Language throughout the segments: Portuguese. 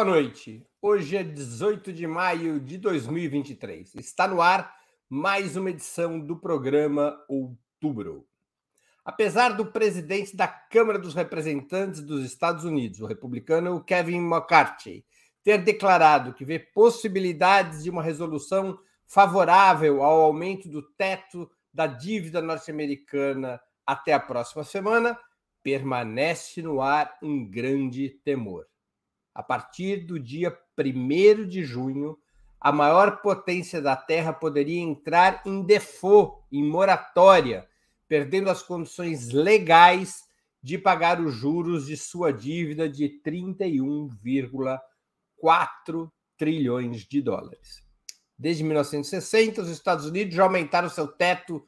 Boa noite. Hoje é 18 de maio de 2023. Está no ar mais uma edição do programa Outubro. Apesar do presidente da Câmara dos Representantes dos Estados Unidos, o republicano Kevin McCarthy, ter declarado que vê possibilidades de uma resolução favorável ao aumento do teto da dívida norte-americana até a próxima semana, permanece no ar um grande temor. A partir do dia 1 de junho, a maior potência da Terra poderia entrar em default, em moratória, perdendo as condições legais de pagar os juros de sua dívida de 31,4 trilhões de dólares. Desde 1960, os Estados Unidos já aumentaram seu teto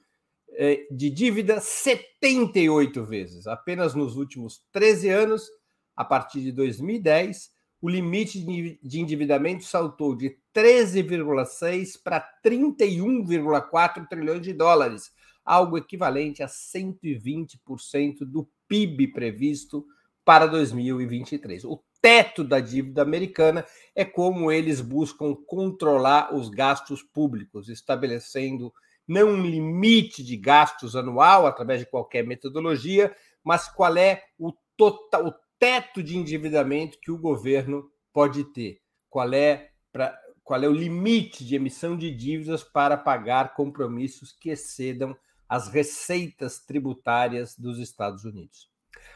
eh, de dívida 78 vezes. Apenas nos últimos 13 anos, a partir de 2010, o limite de endividamento saltou de 13,6 para 31,4 trilhões de dólares, algo equivalente a 120% do PIB previsto para 2023. O teto da dívida americana é como eles buscam controlar os gastos públicos, estabelecendo não um limite de gastos anual através de qualquer metodologia, mas qual é o total, o teto de endividamento que o governo pode ter, qual é, pra, qual é o limite de emissão de dívidas para pagar compromissos que excedam as receitas tributárias dos Estados Unidos.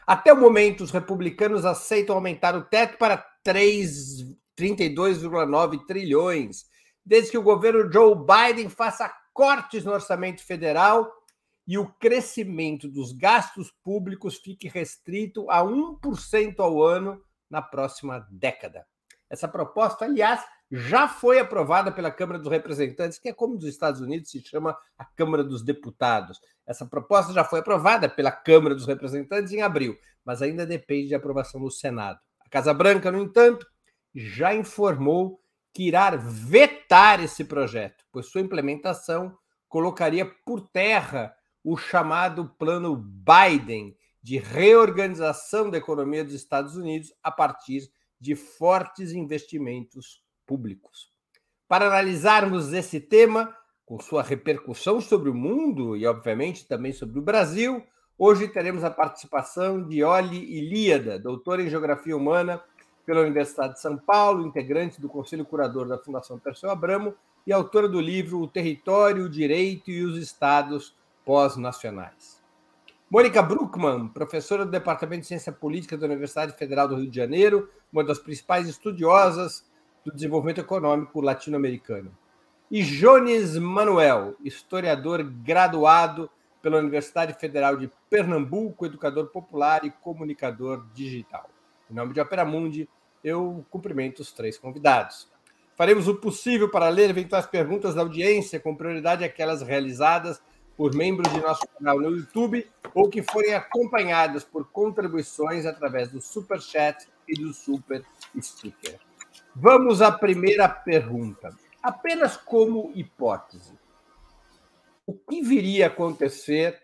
Até o momento, os republicanos aceitam aumentar o teto para 32,9 trilhões, desde que o governo Joe Biden faça cortes no orçamento federal e o crescimento dos gastos públicos fique restrito a 1% ao ano na próxima década. Essa proposta, aliás, já foi aprovada pela Câmara dos Representantes, que é como nos Estados Unidos se chama a Câmara dos Deputados. Essa proposta já foi aprovada pela Câmara dos Representantes em abril, mas ainda depende de aprovação no Senado. A Casa Branca, no entanto, já informou que irá vetar esse projeto, pois sua implementação colocaria por terra o chamado Plano Biden de reorganização da economia dos Estados Unidos a partir de fortes investimentos públicos. Para analisarmos esse tema, com sua repercussão sobre o mundo e, obviamente, também sobre o Brasil, hoje teremos a participação de Oli Ilíada, doutora em Geografia Humana pela Universidade de São Paulo, integrante do Conselho Curador da Fundação Perseu Abramo e autora do livro O Território, o Direito e os Estados pós-nacionais. Mônica Bruckmann, professora do Departamento de Ciência Política da Universidade Federal do Rio de Janeiro, uma das principais estudiosas do desenvolvimento econômico latino-americano. E Jones Manuel, historiador graduado pela Universidade Federal de Pernambuco, educador popular e comunicador digital. Em nome de Opera Mundi, eu cumprimento os três convidados. Faremos o possível para ler eventuais perguntas da audiência, com prioridade aquelas realizadas por membros de nosso canal no YouTube ou que forem acompanhadas por contribuições através do Super Chat e do Super Sticker. Vamos à primeira pergunta. Apenas como hipótese, o que viria a acontecer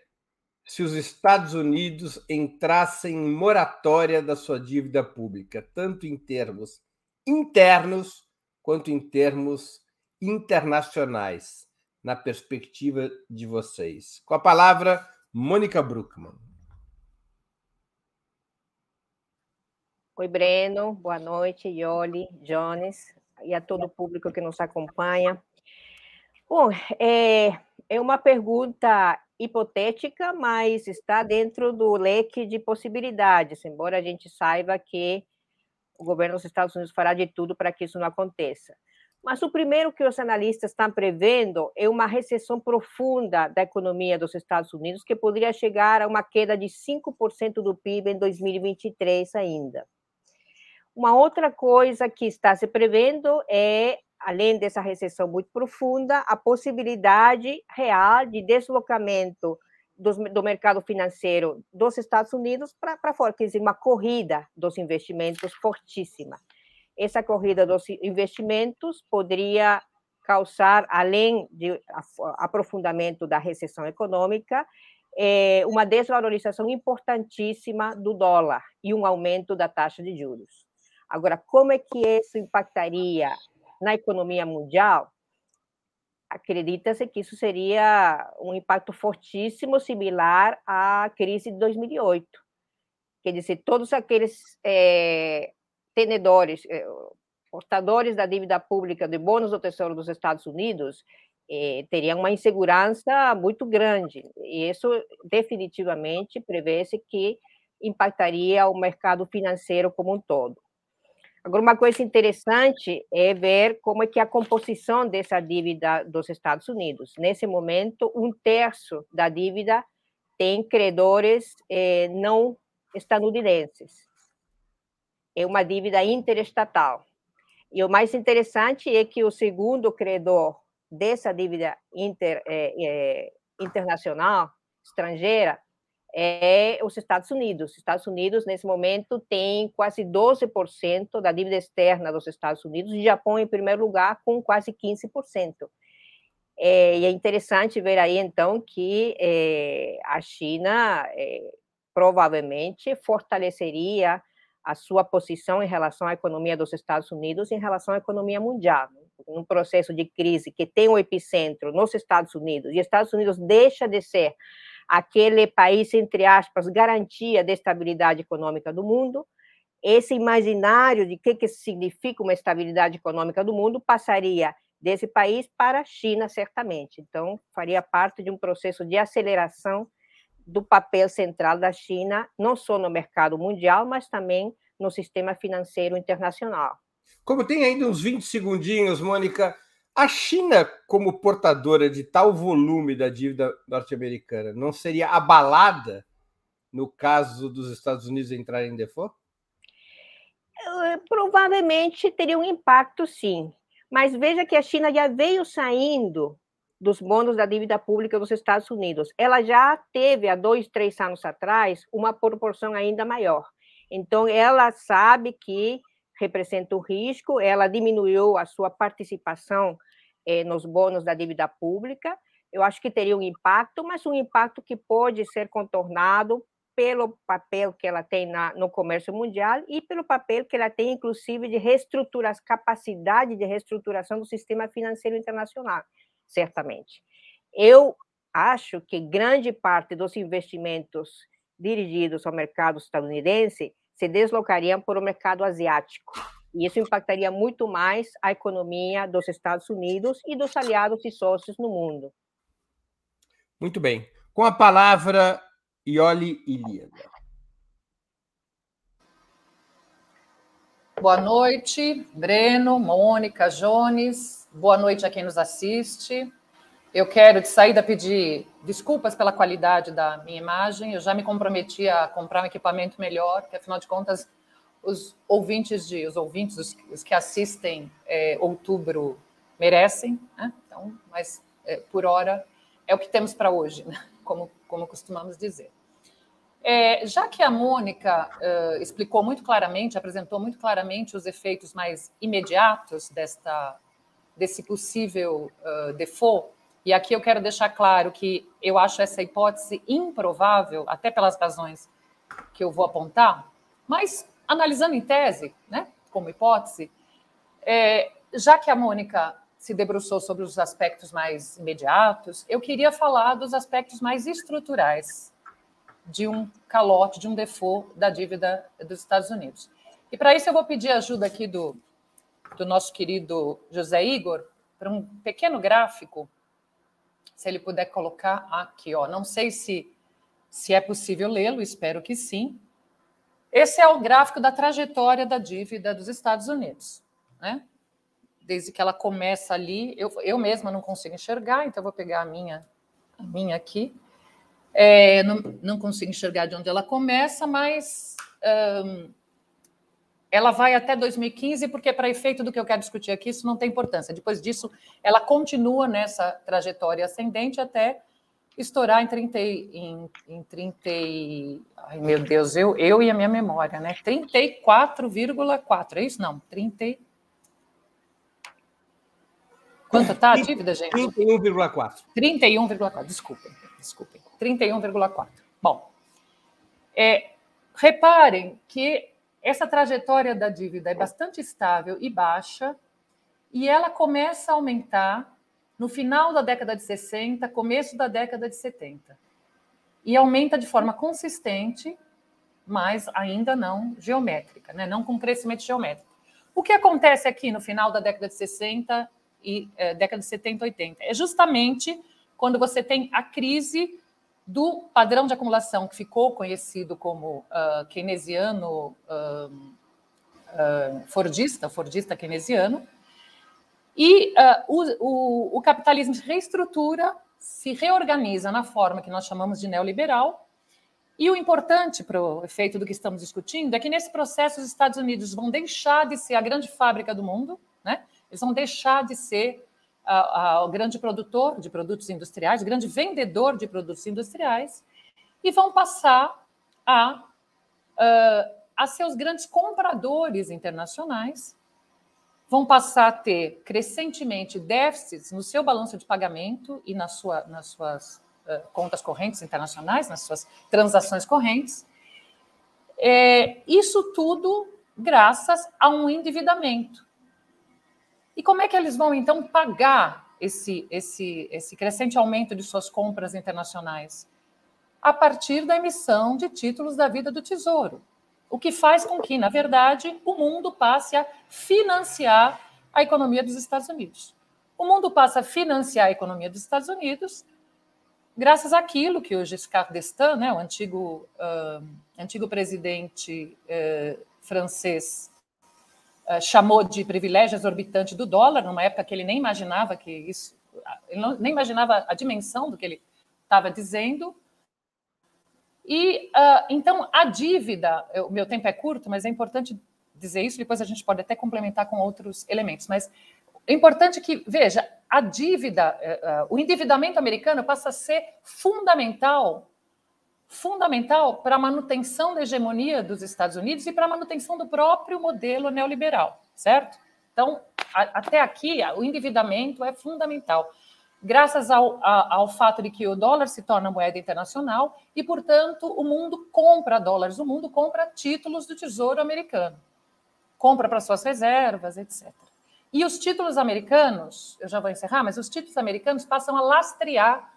se os Estados Unidos entrassem em moratória da sua dívida pública, tanto em termos internos quanto em termos internacionais? Na perspectiva de vocês. Com a palavra, Mônica Bruckmann. Oi, Breno. Boa noite, Yoli, Jones e a todo o público que nos acompanha. Bom, é, é uma pergunta hipotética, mas está dentro do leque de possibilidades, embora a gente saiba que o governo dos Estados Unidos fará de tudo para que isso não aconteça. Mas o primeiro que os analistas estão prevendo é uma recessão profunda da economia dos Estados Unidos, que poderia chegar a uma queda de 5% do PIB em 2023 ainda. Uma outra coisa que está se prevendo é, além dessa recessão muito profunda, a possibilidade real de deslocamento do, do mercado financeiro dos Estados Unidos para fora, quer dizer, uma corrida dos investimentos fortíssima essa corrida dos investimentos poderia causar, além de aprofundamento da recessão econômica, é, uma desvalorização importantíssima do dólar e um aumento da taxa de juros. Agora, como é que isso impactaria na economia mundial? Acredita-se que isso seria um impacto fortíssimo, similar à crise de 2008. Quer dizer, todos aqueles é, tenedores, é, portadores da dívida pública de bônus do Tesouro dos Estados Unidos, eh, teria uma insegurança muito grande. E isso definitivamente prevê-se que impactaria o mercado financeiro como um todo. Agora, uma coisa interessante é ver como é que a composição dessa dívida dos Estados Unidos. Nesse momento, um terço da dívida tem credores eh, não estadunidenses. É uma dívida interestatal. E o mais interessante é que o segundo credor dessa dívida inter, é, é, internacional, estrangeira, é os Estados Unidos. Os Estados Unidos, nesse momento, tem quase 12% da dívida externa dos Estados Unidos, e Japão em primeiro lugar, com quase 15%. É, e é interessante ver aí, então, que é, a China é, provavelmente fortaleceria a sua posição em relação à economia dos Estados Unidos em relação à economia mundial. Né? Num processo de crise que tem o epicentro nos Estados Unidos, e Estados Unidos deixa de ser aquele país, entre aspas, garantia de estabilidade econômica do mundo, esse imaginário de que, que significa uma estabilidade econômica do mundo passaria desse país para a China, certamente. Então, faria parte de um processo de aceleração do papel central da China, não só no mercado mundial, mas também no sistema financeiro internacional. Como tem ainda uns 20 segundinhos, Mônica, a China, como portadora de tal volume da dívida norte-americana, não seria abalada no caso dos Estados Unidos entrarem em default? Eh, provavelmente teria um impacto, sim. Mas veja que a China já veio saindo dos bônus da dívida pública dos Estados Unidos. Ela já teve, há dois, três anos atrás, uma proporção ainda maior. Então, ela sabe que representa o risco, ela diminuiu a sua participação eh, nos bônus da dívida pública. Eu acho que teria um impacto, mas um impacto que pode ser contornado pelo papel que ela tem na, no comércio mundial e pelo papel que ela tem, inclusive, de reestruturar, capacidade de reestruturação do sistema financeiro internacional certamente. Eu acho que grande parte dos investimentos dirigidos ao mercado estadunidense se deslocariam para o mercado asiático. E isso impactaria muito mais a economia dos Estados Unidos e dos aliados e sócios no mundo. Muito bem. Com a palavra, Ioli Ilíada. Boa noite, Breno, Mônica, Jones. Boa noite a quem nos assiste. Eu quero de saída pedir desculpas pela qualidade da minha imagem. Eu já me comprometi a comprar um equipamento melhor, porque afinal de contas os ouvintes de os ouvintes os, os que assistem é, outubro merecem, né? Então, mas é, por hora é o que temos para hoje, né? como como costumamos dizer. É, já que a Mônica uh, explicou muito claramente, apresentou muito claramente os efeitos mais imediatos desta desse possível uh, default. E aqui eu quero deixar claro que eu acho essa hipótese improvável, até pelas razões que eu vou apontar, mas analisando em tese, né, como hipótese, é, já que a Mônica se debruçou sobre os aspectos mais imediatos, eu queria falar dos aspectos mais estruturais de um calote, de um default da dívida dos Estados Unidos. E para isso eu vou pedir ajuda aqui do do nosso querido José Igor para um pequeno gráfico, se ele puder colocar aqui, ó. Não sei se se é possível lê-lo, espero que sim. Esse é o gráfico da trajetória da dívida dos Estados Unidos, né? Desde que ela começa ali, eu, eu mesma não consigo enxergar, então vou pegar a minha, a minha aqui. É, não, não consigo enxergar de onde ela começa, mas um, ela vai até 2015, porque, para efeito do que eu quero discutir aqui, isso não tem importância. Depois disso, ela continua nessa trajetória ascendente até estourar em 30. Em, em 30 ai, meu Deus, eu, eu e a minha memória, né? 34,4, é isso? Não, 30. Quanto está a dívida, gente? 31,4. 31,4, desculpem, desculpem. 31,4. Bom, é, reparem que essa trajetória da dívida é bastante estável e baixa, e ela começa a aumentar no final da década de 60, começo da década de 70. E aumenta de forma consistente, mas ainda não geométrica, né? não com crescimento geométrico. O que acontece aqui no final da década de 60 e é, década de 70, 80? É justamente quando você tem a crise do padrão de acumulação que ficou conhecido como uh, keynesiano uh, uh, fordista, fordista keynesiano, e o, o, o capitalismo se reestrutura, se reorganiza na forma que nós chamamos de neoliberal, e o importante para o efeito do que estamos discutindo é que nesse processo os Estados Unidos vão deixar de ser a grande fábrica do mundo, né? eles vão deixar de ser o grande produtor de produtos industriais, grande vendedor de produtos industriais, e vão passar a, a ser os grandes compradores internacionais, vão passar a ter crescentemente déficits no seu balanço de pagamento e na sua, nas suas contas correntes internacionais, nas suas transações correntes. É, isso tudo graças a um endividamento. E como é que eles vão, então, pagar esse, esse, esse crescente aumento de suas compras internacionais? A partir da emissão de títulos da vida do Tesouro. O que faz com que, na verdade, o mundo passe a financiar a economia dos Estados Unidos. O mundo passa a financiar a economia dos Estados Unidos graças àquilo que o Giscard d'Estaing, né, o antigo, uh, antigo presidente uh, francês, chamou de privilégio exorbitante do dólar, numa época que ele nem imaginava que isso, ele não, nem imaginava a dimensão do que ele estava dizendo. E uh, então a dívida, o meu tempo é curto, mas é importante dizer isso. Depois a gente pode até complementar com outros elementos. Mas é importante que veja a dívida, uh, uh, o endividamento americano passa a ser fundamental fundamental para a manutenção da hegemonia dos Estados Unidos e para a manutenção do próprio modelo neoliberal, certo? Então, a, até aqui, o endividamento é fundamental, graças ao, a, ao fato de que o dólar se torna moeda internacional e, portanto, o mundo compra dólares, o mundo compra títulos do Tesouro americano, compra para suas reservas, etc. E os títulos americanos, eu já vou encerrar, mas os títulos americanos passam a lastrear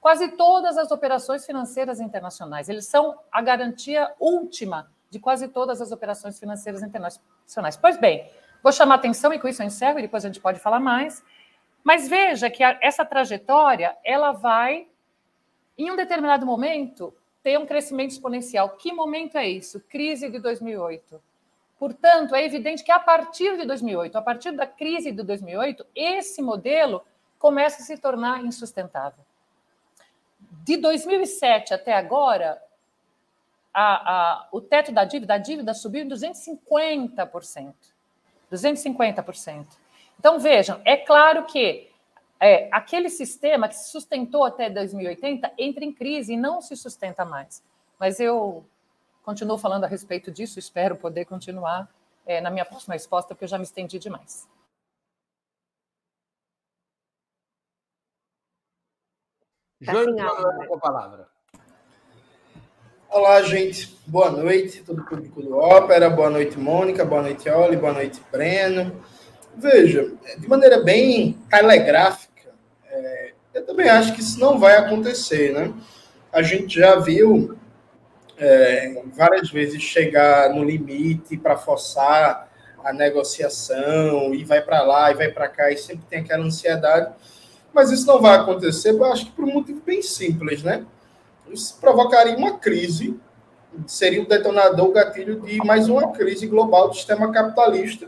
quase todas as operações financeiras internacionais. Eles são a garantia última de quase todas as operações financeiras internacionais. Pois bem, vou chamar atenção e com isso eu encerro e depois a gente pode falar mais. Mas veja que a, essa trajetória ela vai, em um determinado momento, ter um crescimento exponencial. Que momento é isso? Crise de 2008. Portanto, é evidente que a partir de 2008, a partir da crise de 2008, esse modelo começa a se tornar insustentável de 2007 até agora, a, a, o teto da dívida, a dívida subiu em 250%. 250%. Então, vejam, é claro que é, aquele sistema que se sustentou até 2080 entra em crise e não se sustenta mais. Mas eu continuo falando a respeito disso, espero poder continuar é, na minha próxima resposta, porque eu já me estendi demais. Tá João, com a palavra. Olá, gente. Boa noite, todo o público do Ópera. Boa noite, Mônica. Boa noite, Oli. Boa noite, Breno. Veja, de maneira bem telegráfica, é, eu também acho que isso não vai acontecer, né? A gente já viu é, várias vezes chegar no limite para forçar a negociação e vai para lá e vai para cá e sempre tem aquela ansiedade. Mas isso não vai acontecer, eu acho que por um motivo bem simples, né? Isso provocaria uma crise, seria o detonador, o gatilho de mais uma crise global do sistema capitalista.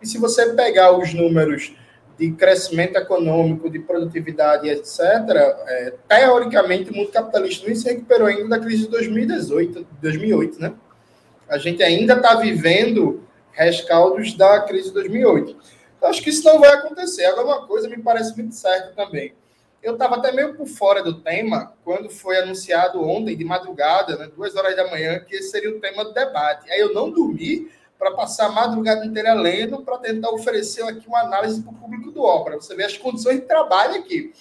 E se você pegar os números de crescimento econômico, de produtividade, etc., é, teoricamente o mundo capitalista nem se recuperou ainda da crise de 2018, 2008, né? A gente ainda está vivendo rescaldos da crise de 2008. Eu acho que isso não vai acontecer. Agora, uma coisa me parece muito certa também. Eu estava até meio por fora do tema quando foi anunciado ontem, de madrugada, né, duas horas da manhã, que esse seria o tema do debate. Aí eu não dormi para passar a madrugada inteira lendo, para tentar oferecer aqui uma análise para o público do ópera. Você vê as condições de trabalho aqui.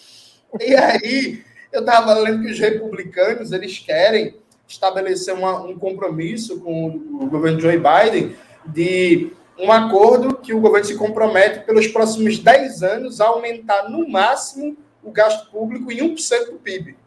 E aí, eu estava lendo que os republicanos eles querem estabeleceu uma, um compromisso com o governo Joe Biden de um acordo que o governo se compromete pelos próximos 10 anos a aumentar no máximo o gasto público em 1% do PIB.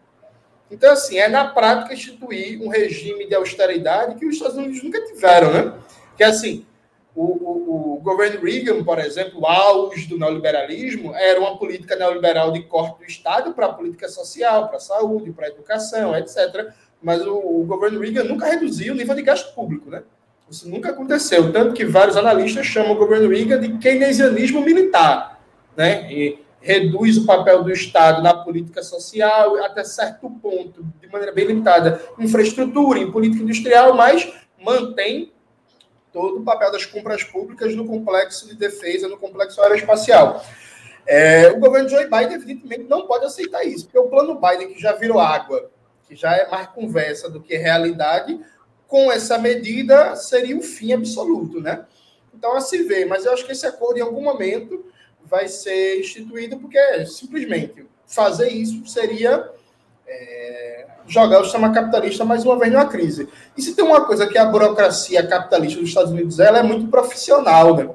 Então, assim, é na prática instituir um regime de austeridade que os Estados Unidos nunca tiveram, né? Que, assim, o, o, o, governo Reagan, por exemplo, o auge do neoliberalismo, era uma política neoliberal de corte do Estado para a política social, para a saúde, para a educação, etc. Mas o, o, governo Reagan nunca reduziu o nível de gasto público, né? Isso nunca aconteceu. Tanto que vários analistas chamam o governo Reagan de keynesianismo militar, né? E reduz o papel do Estado na política social até certo ponto, de maneira bem limitada, infraestrutura, em política industrial, mas mantém todo o papel das compras públicas no complexo de defesa, no complexo aeroespacial. É, o governo Joe Biden, evidentemente, não pode aceitar isso, porque o plano Biden, que já virou água, que já é mais conversa do que realidade, com essa medida seria o fim absoluto, né? Então, a se vê, mas eu acho que esse acordo, em algum momento, vai ser instituído, porque simplesmente fazer isso seria é, jogar o sistema capitalista mais uma vez numa crise. E se tem uma coisa que a burocracia capitalista dos Estados Unidos ela é muito profissional, né?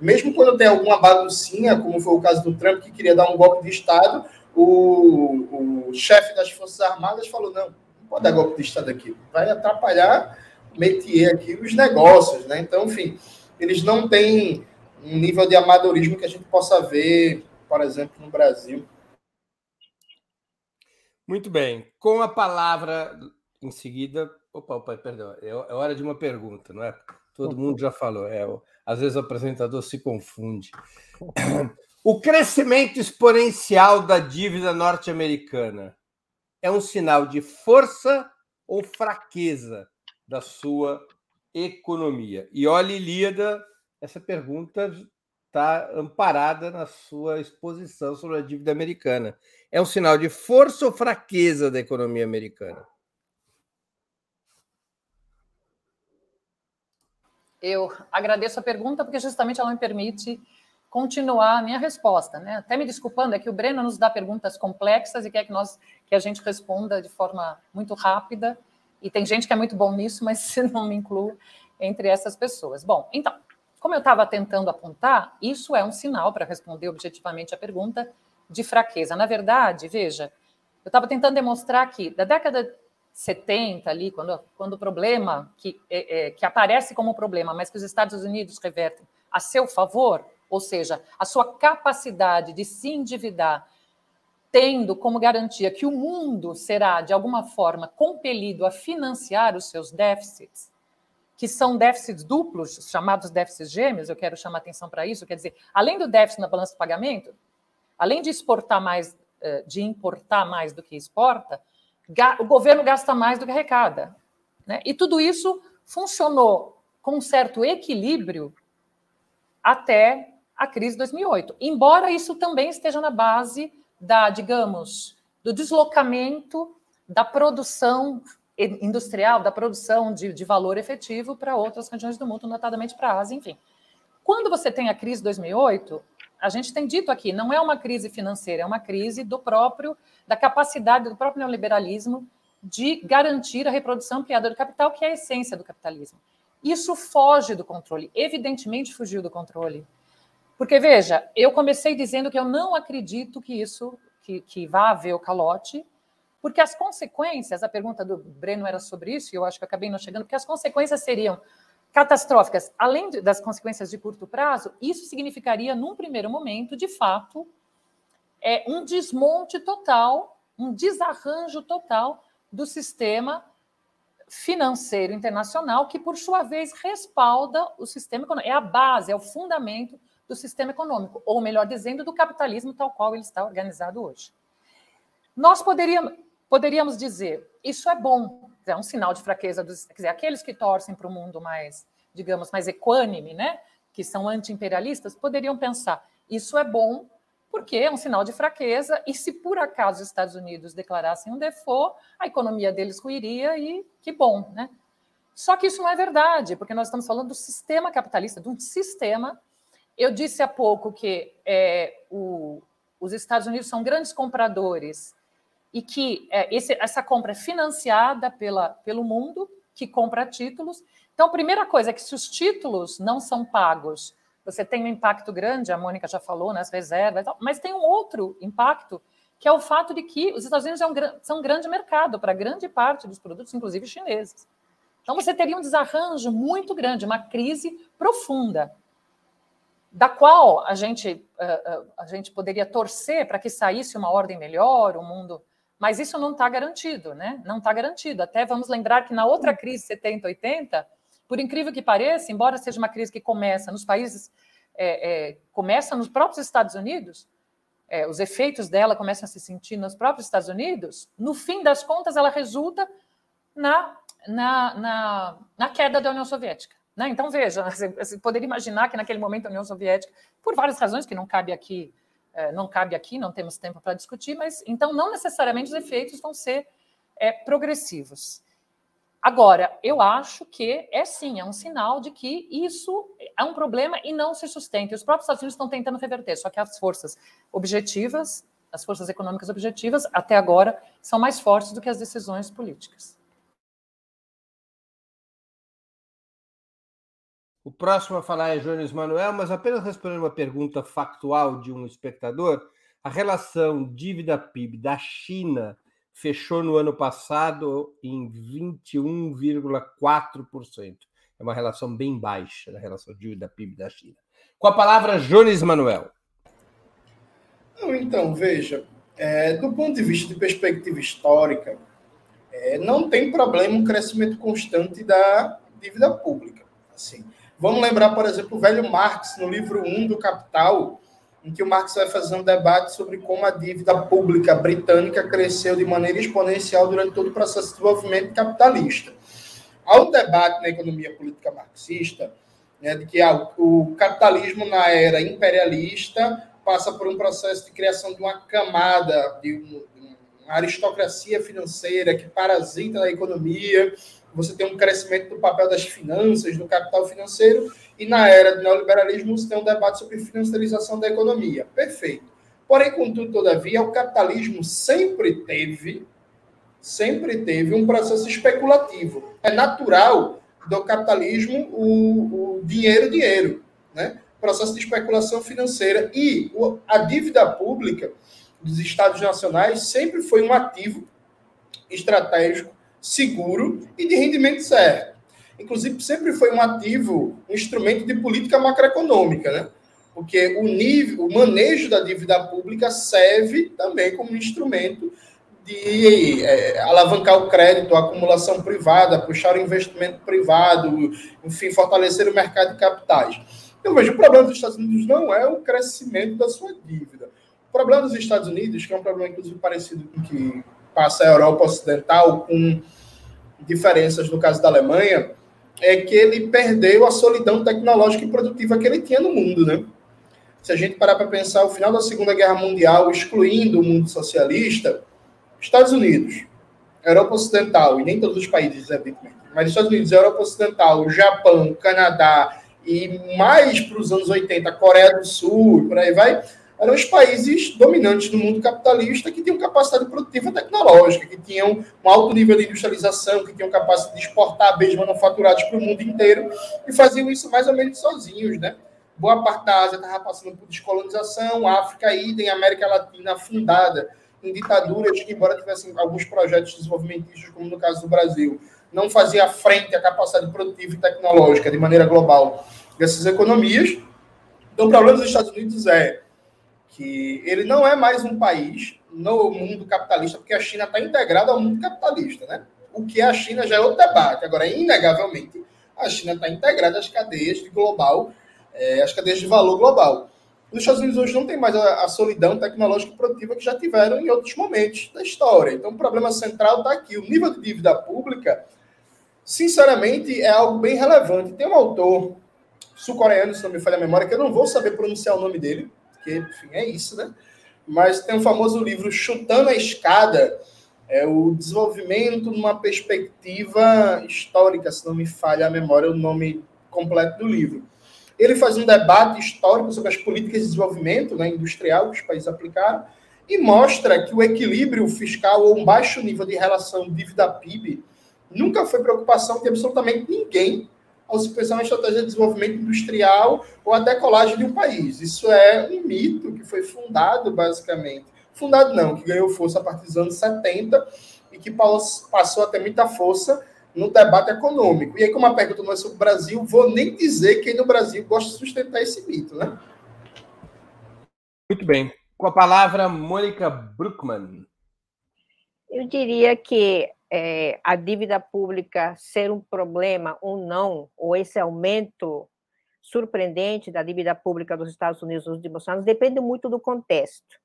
Mesmo quando tem alguma baguncinha, como foi o caso do Trump, que queria dar um golpe de Estado, o, o chefe das Forças Armadas falou: não pode dar golpe de Estado aqui, vai atrapalhar, meter aqui os negócios, né? Então, enfim, eles não têm um nível de amadorismo que a gente possa ver, por exemplo, no Brasil. Muito bem. Com a palavra em seguida. Opa, opa, perdão. É, é hora de uma pergunta, não é? Todo mundo já falou. É, às vezes o apresentador se confunde. O crescimento exponencial da dívida norte-americana é um sinal de força ou fraqueza da sua economia? E olha, Ilíada, essa pergunta está amparada na sua exposição sobre a dívida americana. É um sinal de força ou fraqueza da economia americana? Eu agradeço a pergunta porque justamente ela me permite continuar a minha resposta, né? Até me desculpando é que o Breno nos dá perguntas complexas e quer que nós que a gente responda de forma muito rápida e tem gente que é muito bom nisso, mas não me incluo entre essas pessoas. Bom, então, como eu estava tentando apontar, isso é um sinal, para responder objetivamente a pergunta, de fraqueza. Na verdade, veja, eu estava tentando demonstrar que da década 70 ali, quando, quando o problema que, é, é, que aparece como problema, mas que os Estados Unidos revertem a seu favor, ou seja, a sua capacidade de se endividar, tendo como garantia que o mundo será, de alguma forma, compelido a financiar os seus déficits, que são déficits duplos, chamados déficits gêmeos, eu quero chamar atenção para isso, quer dizer, além do déficit na balança de pagamento, além de exportar mais, eh, de importar mais do que exporta, o governo gasta mais do que arrecada. Né? E tudo isso funcionou com um certo equilíbrio até a crise de 2008. Embora isso também esteja na base da, digamos, do deslocamento da produção industrial, da produção de, de valor efetivo para outras regiões do mundo, notadamente para a Ásia, enfim. Quando você tem a crise de 2008, a gente tem dito aqui, não é uma crise financeira, é uma crise do próprio, da capacidade do próprio neoliberalismo de garantir a reprodução ampliada do capital, que é a essência do capitalismo. Isso foge do controle, evidentemente fugiu do controle. Porque, veja, eu comecei dizendo que eu não acredito que isso, que, que vá haver o calote, porque as consequências, a pergunta do Breno era sobre isso, e eu acho que acabei não chegando, porque as consequências seriam catastróficas, além das consequências de curto prazo, isso significaria, num primeiro momento, de fato, é um desmonte total, um desarranjo total do sistema financeiro internacional, que, por sua vez, respalda o sistema econômico. É a base, é o fundamento do sistema econômico, ou melhor dizendo, do capitalismo tal qual ele está organizado hoje. Nós poderíamos, poderíamos dizer, isso é bom, é um sinal de fraqueza dos, quer dizer, aqueles que torcem para o mundo mais, digamos, mais equânime, né, que são anti-imperialistas, poderiam pensar, isso é bom porque é um sinal de fraqueza e se por acaso os Estados Unidos declarassem um default, a economia deles ruiria e que bom, né? Só que isso não é verdade, porque nós estamos falando do sistema capitalista, de um sistema. Eu disse há pouco que é, o, os Estados Unidos são grandes compradores e que é, esse, essa compra é financiada pela, pelo mundo, que compra títulos. Então, a primeira coisa é que se os títulos não são pagos, você tem um impacto grande, a Mônica já falou, nas reservas, mas tem um outro impacto, que é o fato de que os Estados Unidos é um, são um grande mercado para grande parte dos produtos, inclusive chineses. Então, você teria um desarranjo muito grande, uma crise profunda, da qual a gente, a gente poderia torcer para que saísse uma ordem melhor, um mundo mas isso não está garantido, né? Não está garantido. Até vamos lembrar que na outra crise 70, 80, por incrível que pareça, embora seja uma crise que começa nos países, é, é, começa nos próprios Estados Unidos, é, os efeitos dela começam a se sentir nos próprios Estados Unidos, no fim das contas, ela resulta na, na, na, na queda da União Soviética. Né? Então, veja, você poderia imaginar que naquele momento a União Soviética, por várias razões que não cabe aqui é, não cabe aqui, não temos tempo para discutir, mas então não necessariamente os efeitos vão ser é, progressivos. Agora, eu acho que é sim, é um sinal de que isso é um problema e não se sustenta. Os próprios Estados Unidos estão tentando reverter, só que as forças objetivas, as forças econômicas objetivas, até agora, são mais fortes do que as decisões políticas. O próximo a falar é Jones Manuel, mas apenas respondendo uma pergunta factual de um espectador, a relação dívida-PIB da China fechou no ano passado em 21,4%. É uma relação bem baixa da relação dívida-PIB da China. Com a palavra, Jones Manuel. Então, veja, é, do ponto de vista de perspectiva histórica, é, não tem problema o crescimento constante da dívida pública. Assim, Vamos lembrar, por exemplo, o velho Marx, no livro 1 do Capital, em que o Marx vai fazer um debate sobre como a dívida pública britânica cresceu de maneira exponencial durante todo o processo de desenvolvimento capitalista. Há um debate na economia política marxista né, de que o capitalismo na era imperialista passa por um processo de criação de uma camada, de uma aristocracia financeira que parasita na economia, você tem um crescimento do papel das finanças, do capital financeiro, e na era do neoliberalismo você tem um debate sobre financiarização da economia. Perfeito. Porém, contudo, todavia, o capitalismo sempre teve, sempre teve um processo especulativo. É natural do capitalismo o, o dinheiro, dinheiro, né? Processo de especulação financeira e a dívida pública dos estados nacionais sempre foi um ativo estratégico seguro e de rendimento certo. Inclusive, sempre foi um ativo, um instrumento de política macroeconômica, né? Porque o nível, o manejo da dívida pública serve também como instrumento de é, alavancar o crédito, a acumulação privada, puxar o investimento privado, enfim, fortalecer o mercado de capitais. Então, veja, o problema dos Estados Unidos não é o crescimento da sua dívida. O problema dos Estados Unidos, que é um problema, inclusive, parecido com o que passa a Europa Ocidental, com diferenças no caso da Alemanha, é que ele perdeu a solidão tecnológica e produtiva que ele tinha no mundo, né? Se a gente parar para pensar o final da Segunda Guerra Mundial, excluindo o mundo socialista, Estados Unidos, Europa Ocidental, e nem todos os países, evidentemente, mas Estados Unidos, Europa Ocidental, Japão, Canadá e mais para os anos 80, Coreia do Sul, por aí vai, eram os países dominantes do mundo capitalista que tinham capacidade produtiva tecnológica, que tinham um alto nível de industrialização, que tinham capacidade de exportar bens manufaturados para o mundo inteiro e faziam isso mais ou menos sozinhos, né? Boa parte da Ásia estava passando por descolonização, África, idem, América Latina afundada em ditaduras que, embora tivessem alguns projetos desenvolvimentistas, como no caso do Brasil, não fazia frente à capacidade produtiva e tecnológica de maneira global dessas economias. Então, o problema dos Estados Unidos é que ele não é mais um país no mundo capitalista, porque a China está integrada ao mundo capitalista, né? O que é a China já é outro debate. Agora, inegavelmente, a China está integrada às cadeias de global, é, às cadeias de valor global. Os Estados Unidos hoje não tem mais a, solidão tecnológica e produtiva que já tiveram em outros momentos da história. Então, o problema central está aqui. O nível de dívida pública, sinceramente, é algo bem relevante. Tem um autor sul-coreano, se não me falha a memória, que eu não vou saber pronunciar o nome dele, porque, enfim, é isso, né? Mas tem o famoso livro Chutando a Escada, é o desenvolvimento numa perspectiva histórica, se não me falha a memória, o nome completo do livro. Ele faz um debate histórico sobre as políticas de desenvolvimento né, industrial que os países aplicaram, e mostra que o equilíbrio fiscal ou um baixo nível de relação dívida-PIB nunca foi preocupação de absolutamente ninguém ao se pensar uma estratégia de desenvolvimento industrial ou a decolagem de um país. Isso é um mito que foi fundado, basicamente. Fundado não, que ganhou força a partir dos anos 70 e que passou a ter muita força no debate econômico. E aí, como a pergunta não é sobre o Brasil, vou nem dizer quem no Brasil gosta de sustentar esse mito, né? Muito bem. Com a palavra, Mônica Bruckmann. Eu diria que é, a dívida pública ser um problema ou não, ou esse aumento surpreendente da dívida pública dos Estados Unidos nos últimos anos, depende muito do contexto.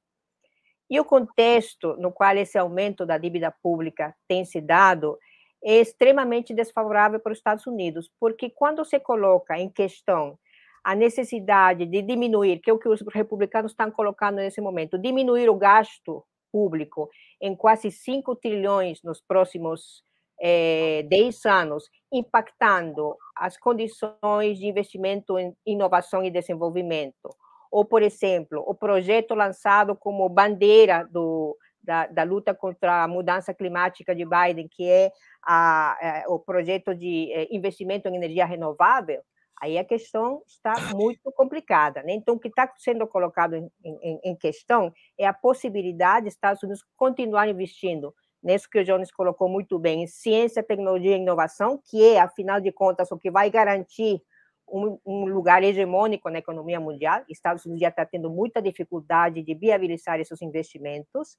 E o contexto no qual esse aumento da dívida pública tem se dado é extremamente desfavorável para os Estados Unidos, porque quando se coloca em questão a necessidade de diminuir, que é o que os republicanos estão colocando nesse momento, diminuir o gasto público em quase 5 trilhões nos próximos é, 10 anos, impactando as condições de investimento em inovação e desenvolvimento. Ou, por exemplo, o projeto lançado como bandeira do, da, da, luta contra a mudança climática de Biden, que é a, a, o projeto de é, investimento em energia renovável, aí a questão está muito complicada. Né? Então, o que está sendo colocado em, em, em, questão é a possibilidade de Estados Unidos continuar investindo nisso que o Jones colocou muito bem, em ciência, tecnologia e inovação, que é, afinal de contas, o que vai garantir um, um lugar hegemônico na economia mundial. Estados Unidos já está tendo muita dificuldade de viabilizar esses investimentos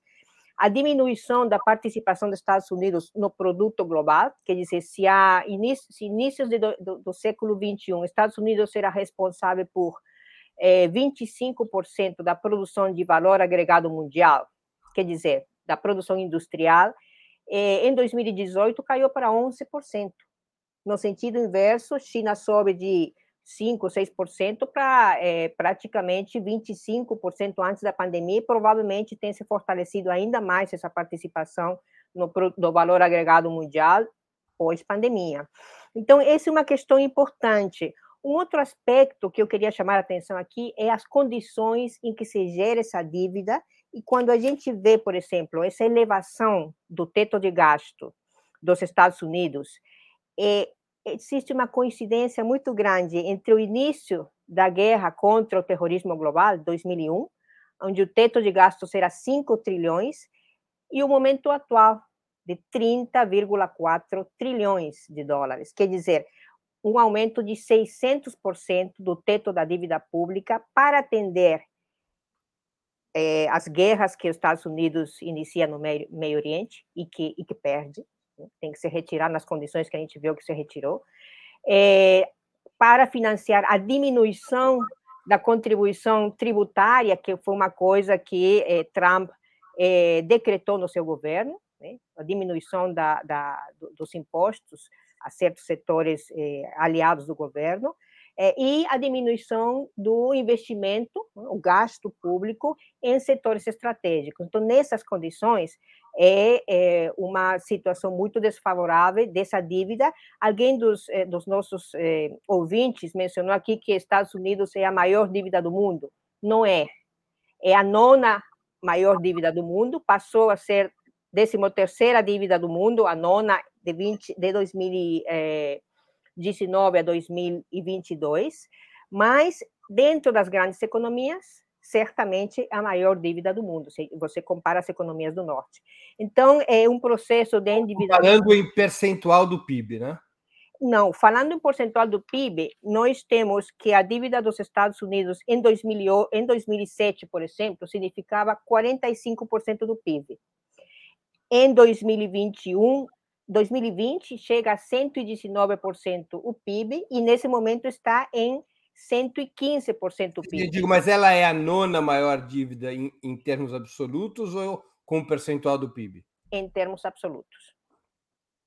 a diminuição da participação dos Estados Unidos no produto global, quer dizer, se a início, se inícios do, do, século 21, Estados Unidos será responsável por é, 25% da produção de valor agregado mundial, quer dizer, da produção industrial, é, em 2018 caiu para 11%. No sentido inverso, China sobe de 5%, 6% para é, praticamente 25% antes da pandemia, e provavelmente tem se fortalecido ainda mais essa participação no, no valor agregado mundial pós-pandemia. Então, essa é uma questão importante. Um outro aspecto que eu queria chamar a atenção aqui é as condições em que se gera essa dívida, e quando a gente vê, por exemplo, essa elevação do teto de gasto dos Estados Unidos, é, existe uma coincidência muito grande entre o início da guerra contra o terrorismo global, 2001, onde o teto de gastos era 5 trilhões, e o momento atual, de 30,4 trilhões de dólares. Quer dizer, um aumento de 600% do teto da dívida pública para atender eh, as guerras que os Estados Unidos inicia no Meio, Meio Oriente e que, e que perde, tem que se retirar nas condições que a gente viu que se retirou, é, para financiar a diminuição da contribuição tributária, que foi uma coisa que é, Trump é, decretou no seu governo, né, a diminuição da, da, dos impostos a certos setores aliados do governo, e a diminuição do investimento, o gasto público em setores estratégicos. Então, nessas condições, é, é uma situação muito desfavorável dessa dívida. Alguém dos, é, dos nossos é, ouvintes mencionou aqui que Estados Unidos é a maior dívida do mundo. Não é. É a nona maior dívida do mundo, passou a ser 13 terceira dívida do mundo, a nona de, 20, de 2000 19 a 2022, mas dentro das grandes economias, certamente a maior dívida do mundo, se você compara as economias do norte. Então, é um processo de endividamento... Falando em percentual do PIB, né? Não, falando em percentual do PIB, nós temos que a dívida dos Estados Unidos em, 2000, em 2007, por exemplo, significava 45% do PIB. Em 2021, 2020 chega a 119% o PIB e nesse momento está em 115% o PIB. Eu digo, mas ela é a nona maior dívida em, em termos absolutos ou com percentual do PIB? Em termos absolutos.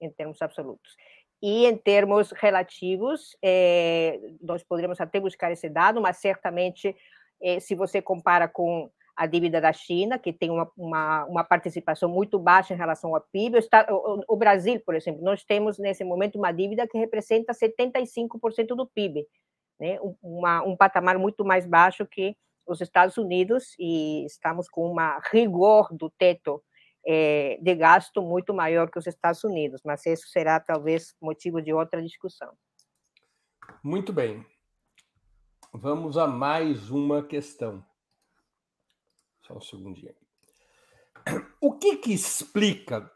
Em termos absolutos. E em termos relativos, é, nós poderíamos até buscar esse dado, mas certamente, é, se você compara com a dívida da China, que tem uma, uma, uma, participação muito baixa em relação ao PIB. O, o, Brasil, por exemplo, nós temos nesse momento uma dívida que representa 75% do PIB, né? uma, um patamar muito mais baixo que os Estados Unidos e estamos com uma rigor do teto é, de gasto muito maior que os Estados Unidos, mas isso será talvez motivo de outra discussão. Muito bem. Vamos a mais uma questão. Só um segundinho. O que, que explica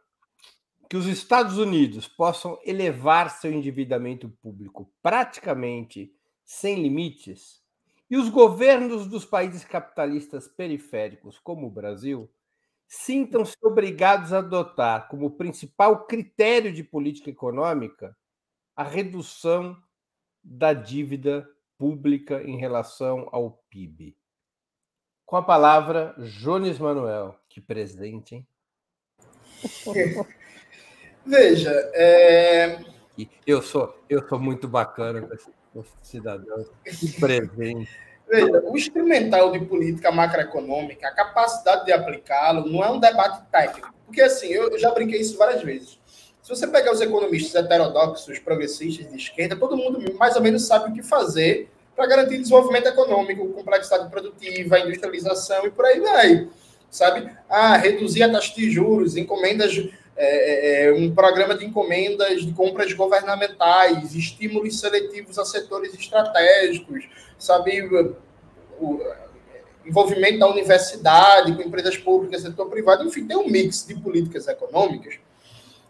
que os Estados Unidos possam elevar seu endividamento público praticamente sem limites e os governos dos países capitalistas periféricos, como o Brasil, sintam-se obrigados a adotar como principal critério de política econômica a redução da dívida pública em relação ao PIB. Com a palavra, Jones Manuel. Que presente, hein? Veja, é... eu sou eu sou muito bacana com esse cidadão. Que presente. O instrumental de política macroeconômica, a capacidade de aplicá-lo, não é um debate técnico. Porque, assim, eu, já brinquei isso várias vezes. Se você pegar os economistas heterodoxos, progressistas de esquerda, todo mundo mais ou menos sabe o que fazer para garantir desenvolvimento econômico, complexidade produtiva, industrialização e por aí vai. Sabe? Ah, reduzir a taxa de juros, encomendas é, é, é, um programa de encomendas de compras governamentais, estímulos seletivos a setores estratégicos, sabe, o envolvimento da universidade com empresas públicas, setor privado, enfim, tem um mix de políticas econômicas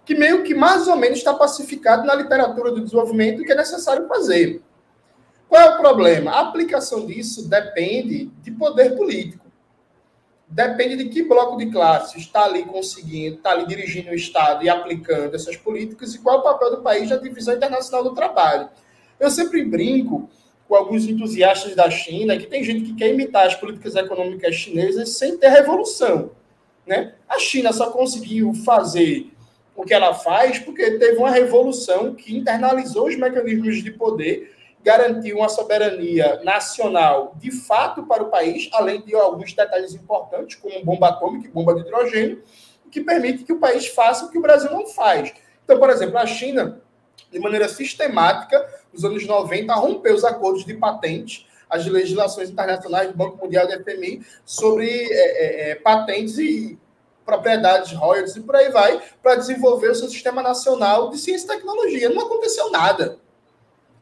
que meio que mais ou menos está pacificado na literatura do desenvolvimento que é necessário fazer. Qual é o problema? A aplicação disso depende de poder político depende de que bloco de classes está ali conseguindo, está ali dirigindo o Estado e aplicando essas políticas e qual é o papel do país na divisão internacional do trabalho. Eu sempre brinco com alguns entusiastas da China que tem gente que quer imitar as políticas econômicas chinesas sem ter revolução. Né? A China só conseguiu fazer o que ela faz porque teve uma revolução que internalizou os mecanismos de poder garantir uma soberania nacional de fato para o país, além de alguns detalhes importantes, como bomba atômica e bomba de hidrogênio, que permite que o país faça o que o Brasil não faz. Então, por exemplo, a China, de maneira sistemática, nos anos 90, rompeu os acordos de patente, as legislações internacionais do Banco Mundial e FMI sobre é, é, é, patentes e propriedades, royalties e por aí vai, para desenvolver o seu sistema nacional de ciência e tecnologia. Não aconteceu nada.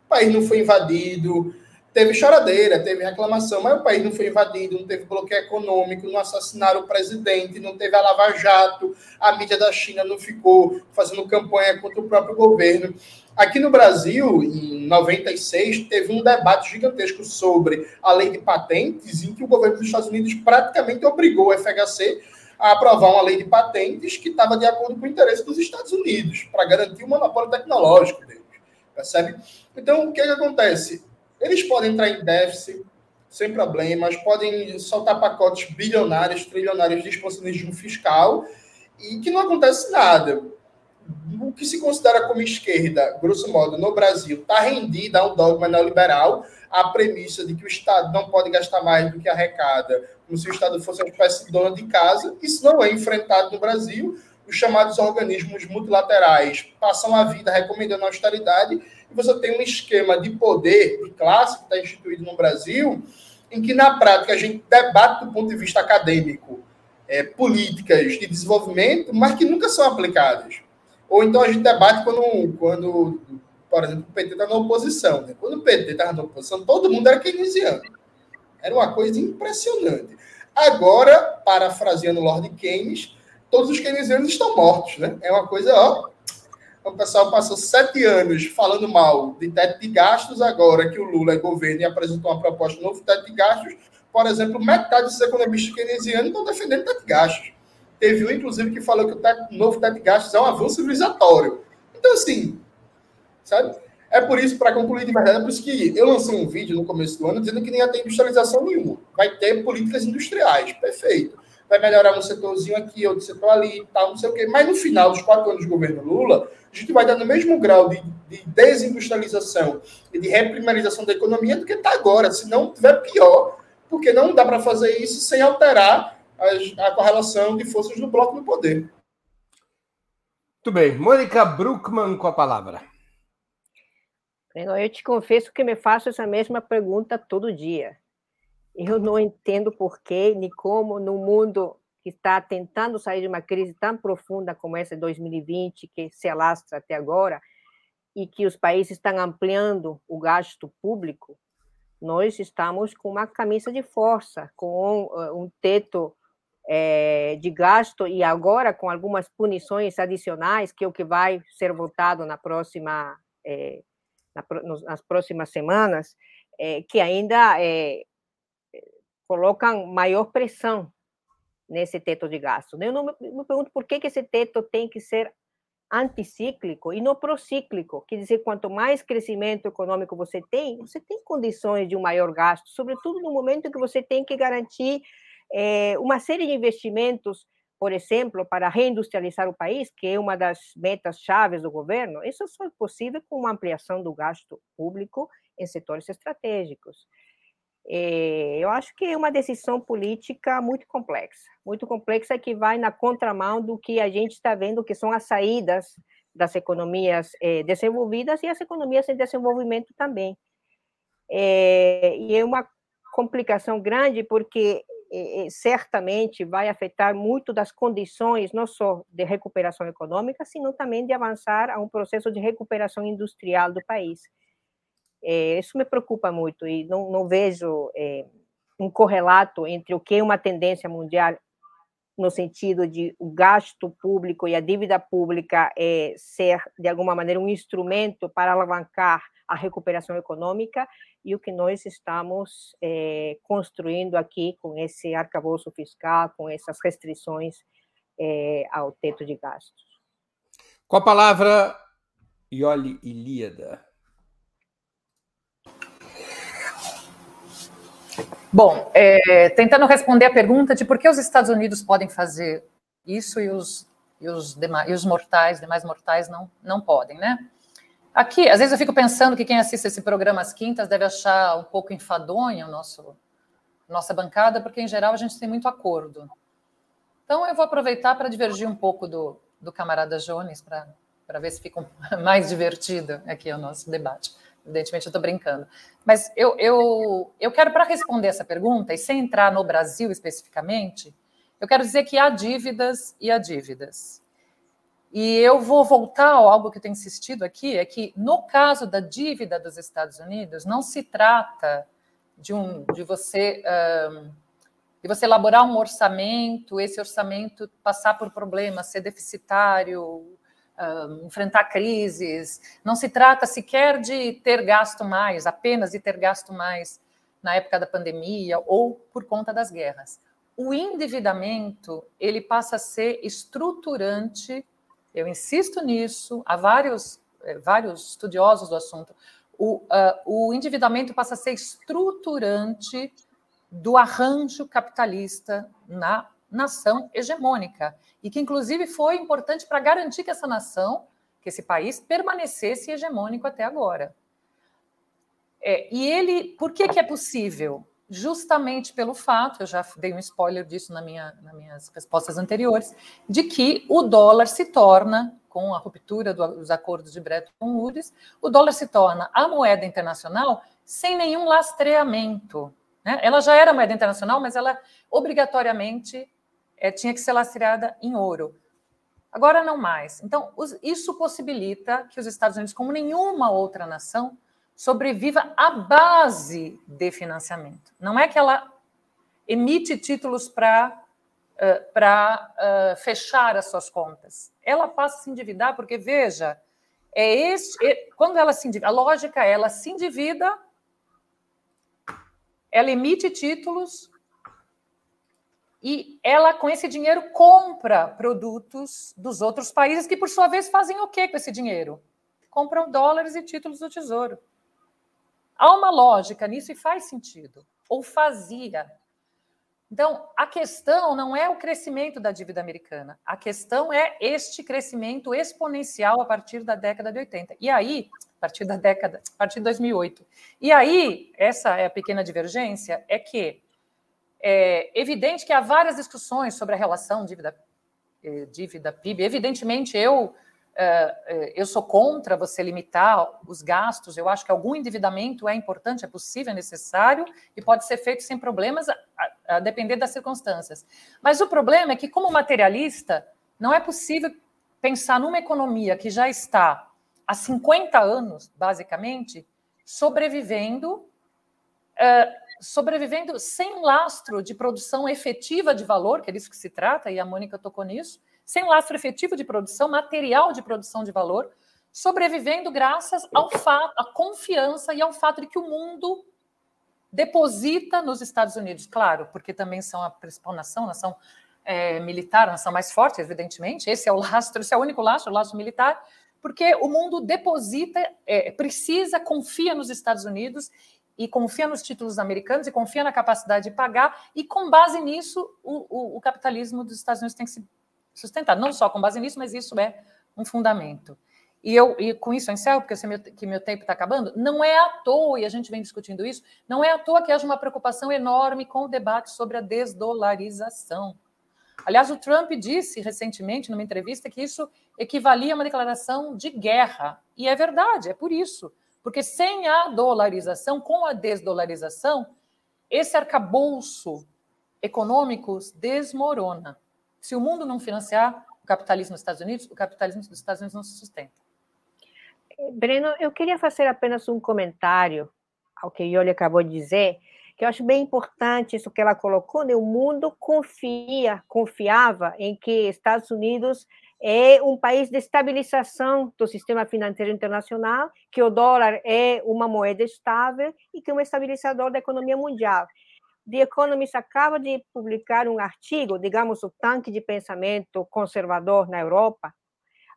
O país não foi invadido, teve choradeira, teve reclamação, mas o país não foi invadido, não teve bloqueio econômico, não assassinaram o presidente, não teve a Lava Jato, a mídia da China não ficou fazendo campanha contra o próprio governo. Aqui no Brasil, em 96, teve um debate gigantesco sobre a lei de patentes, em que o governo dos Estados Unidos praticamente obrigou o FHC a aprovar uma lei de patentes que estava de acordo com o interesse dos Estados Unidos, para garantir o monopólio tecnológico deles. Percebe? Então, o que, que acontece? Eles podem entrar em déficit sem problemas, podem soltar pacotes bilionários, trilionários de expansionismo fiscal e que não acontece nada. O que se considera como esquerda, grosso modo, no Brasil, está rendida a um dogma neoliberal, a premissa de que o Estado não pode gastar mais do que arrecada, como se o Estado fosse uma espécie de dona de casa. Isso não é enfrentado no Brasil. Os chamados organismos multilaterais passam a vida recomendando austeridade e você tem um esquema de poder, de classe, que está instituído no Brasil, em que, na prática, a gente debate do ponto de vista acadêmico é, políticas de desenvolvimento, mas que nunca são aplicadas. Ou então a gente debate quando, quando por exemplo, o PT está na oposição. Né? Quando o PT estava na oposição, todo mundo era keynesiano. Era uma coisa impressionante. Agora, parafraseando Lord Keynes, todos os keynesianos estão mortos. Né? É uma coisa, ó, o pessoal passou sete anos falando mal de teto de gastos, agora que o Lula é governo e apresentou uma proposta de novo teto de gastos, por exemplo, metade dos economistas keynesianos estão defendendo teto de gastos. Teve um, inclusive, que falou que o teto, novo teto de gastos é um avanço civilizatório. Então, assim, sabe? É por isso, para concluir de verdade, é por isso que eu lancei um vídeo no começo do ano dizendo que nem ia ter industrialização nenhuma. Vai ter políticas industriais, perfeito vai melhorar um setorzinho aqui, outro setor ali, tal, não sei o quê. Mas no final dos quatro anos de governo Lula, a gente vai dar no mesmo grau de, de desindustrialização e de reprimarização da economia do que está agora. Se não tiver pior, porque não dá para fazer isso sem alterar a, a correlação de forças do bloco no poder. Muito bem. Mônica Bruckmann com a palavra. Eu te confesso que me faço essa mesma pergunta todo dia. Eu não entendo por que, nem como, no mundo que está tentando sair de uma crise tão profunda como essa de 2020, que se alastra até agora, e que os países estão ampliando o gasto público, nós estamos com uma camisa de força, com um, um teto é, de gasto e agora com algumas punições adicionais, que é o que vai ser votado na próxima, é, na, nas próximas semanas, é, que ainda colocam maior pressão nesse teto de gasto. Eu não me pergunto por que, que esse teto tem que ser anticíclico e não procíclico. Quer dizer, quanto mais crescimento econômico você tem, você tem condições de um maior gasto, sobretudo no momento que você tem que garantir é, uma série de investimentos, por exemplo, para reindustrializar o país, que é uma das metas chaves do governo. Isso só é possível com uma ampliação do gasto público em setores estratégicos. É, eu acho que é uma decisão política muito complexa, muito complexa que vai na contramão do que a gente está vendo que são as saídas das economias é, desenvolvidas e as economias em desenvolvimento também. É, e é uma complicação grande porque certamente vai afetar muito das condições não só de recuperação econômica, sino também de avançar a um processo de recuperação industrial do país. É, isso me preocupa muito e não, não vejo é, um correlato entre o que é uma tendência mundial no sentido de o gasto público e a dívida pública é, ser, de alguma maneira, um instrumento para alavancar a recuperação econômica e o que nós estamos é, construindo aqui com esse arcabouço fiscal, com essas restrições é, ao teto de gastos. Com a palavra, Ioli Ilíada. Bom, é, tentando responder a pergunta de por que os Estados Unidos podem fazer isso e os, e os, demais, e os mortais, demais mortais, não, não podem, né? Aqui, às vezes eu fico pensando que quem assiste esse programa às quintas deve achar um pouco enfadonho o nosso, nossa bancada, porque em geral a gente tem muito acordo. Então eu vou aproveitar para divergir um pouco do, do camarada Jones, para ver se fica mais divertido aqui o nosso debate. Evidentemente, eu estou brincando. Mas eu, eu, eu quero, para responder essa pergunta, e sem entrar no Brasil especificamente, eu quero dizer que há dívidas e há dívidas. E eu vou voltar a algo que eu tenho insistido aqui, é que no caso da dívida dos Estados Unidos, não se trata de, um, de você um, de você elaborar um orçamento, esse orçamento passar por problemas, ser deficitário, enfrentar crises. Não se trata sequer de ter gasto mais, apenas de ter gasto mais na época da pandemia ou por conta das guerras. O endividamento ele passa a ser estruturante. Eu insisto nisso. Há vários eh, vários estudiosos do assunto. O, uh, o endividamento passa a ser estruturante do arranjo capitalista na nação hegemônica e que, inclusive, foi importante para garantir que essa nação, que esse país, permanecesse hegemônico até agora. É, e ele, por que, que é possível? Justamente pelo fato, eu já dei um spoiler disso na minha, nas minhas respostas anteriores, de que o dólar se torna, com a ruptura dos acordos de Bretton Woods, o dólar se torna a moeda internacional sem nenhum lastreamento. Né? Ela já era moeda internacional, mas ela obrigatoriamente é, tinha que ser lastreada em ouro. Agora não mais. Então, os, isso possibilita que os Estados Unidos, como nenhuma outra nação, sobreviva à base de financiamento. Não é que ela emite títulos para uh, para uh, fechar as suas contas. Ela passa a se endividar porque veja, é este, é, quando ela se endivida, a lógica é ela se endivida, ela emite títulos e ela, com esse dinheiro, compra produtos dos outros países, que, por sua vez, fazem o quê com esse dinheiro? Compram dólares e títulos do Tesouro. Há uma lógica nisso e faz sentido, ou fazia. Então, a questão não é o crescimento da dívida americana, a questão é este crescimento exponencial a partir da década de 80. E aí, a partir da década, a partir de 2008. E aí, essa é a pequena divergência, é que é evidente que há várias discussões sobre a relação dívida, eh, dívida PIB. Evidentemente, eu eu sou contra você limitar os gastos. Eu acho que algum endividamento é importante, é possível, é necessário e pode ser feito sem problemas, a, depender das circunstâncias. Mas o problema é que, como materialista, não é possível pensar numa economia que já está há 50 anos, basicamente, sobrevivendo, sobrevivendo sem lastro de produção efetiva de valor, que é disso que se trata, e a Mônica tocou nisso, sem lastro efetivo de produção, material de produção de valor, sobrevivendo graças ao fato, à confiança e ao fato de que o mundo deposita nos Estados Unidos, claro, porque também são a principal nação, nação é, militar, nação mais forte, evidentemente, esse é o lastro, esse é o único lastro, o lastro militar, porque o mundo deposita, é, precisa, confia nos Estados Unidos e confia nos títulos americanos e confia na capacidade de pagar, e com base nisso, o, o, o capitalismo dos Estados Unidos tem que se sustentar. Não só com base nisso, mas isso é um fundamento. E eu e com isso eu encerro, porque eu sei meu, que meu tempo está acabando. Não é à toa, e a gente vem discutindo isso, não é à toa que haja uma preocupação enorme com o debate sobre a desdolarização. Aliás, o Trump disse recentemente, numa entrevista, que isso equivalia a uma declaração de guerra. E é verdade, é por isso. Porque sem a dolarização, com a desdolarização, esse arcabouço econômico desmorona. Se o mundo não financiar o capitalismo dos Estados Unidos, o capitalismo dos Estados Unidos não se sustenta. Breno, eu queria fazer apenas um comentário ao que Yoli acabou de dizer, que eu acho bem importante isso que ela colocou, né? o mundo confia, confiava em que Estados Unidos é um país de estabilização do sistema financeiro internacional, que o dólar é uma moeda estável e que é um estabilizador da economia mundial. The Economist acaba de publicar um artigo, digamos, o tanque de pensamento conservador na Europa,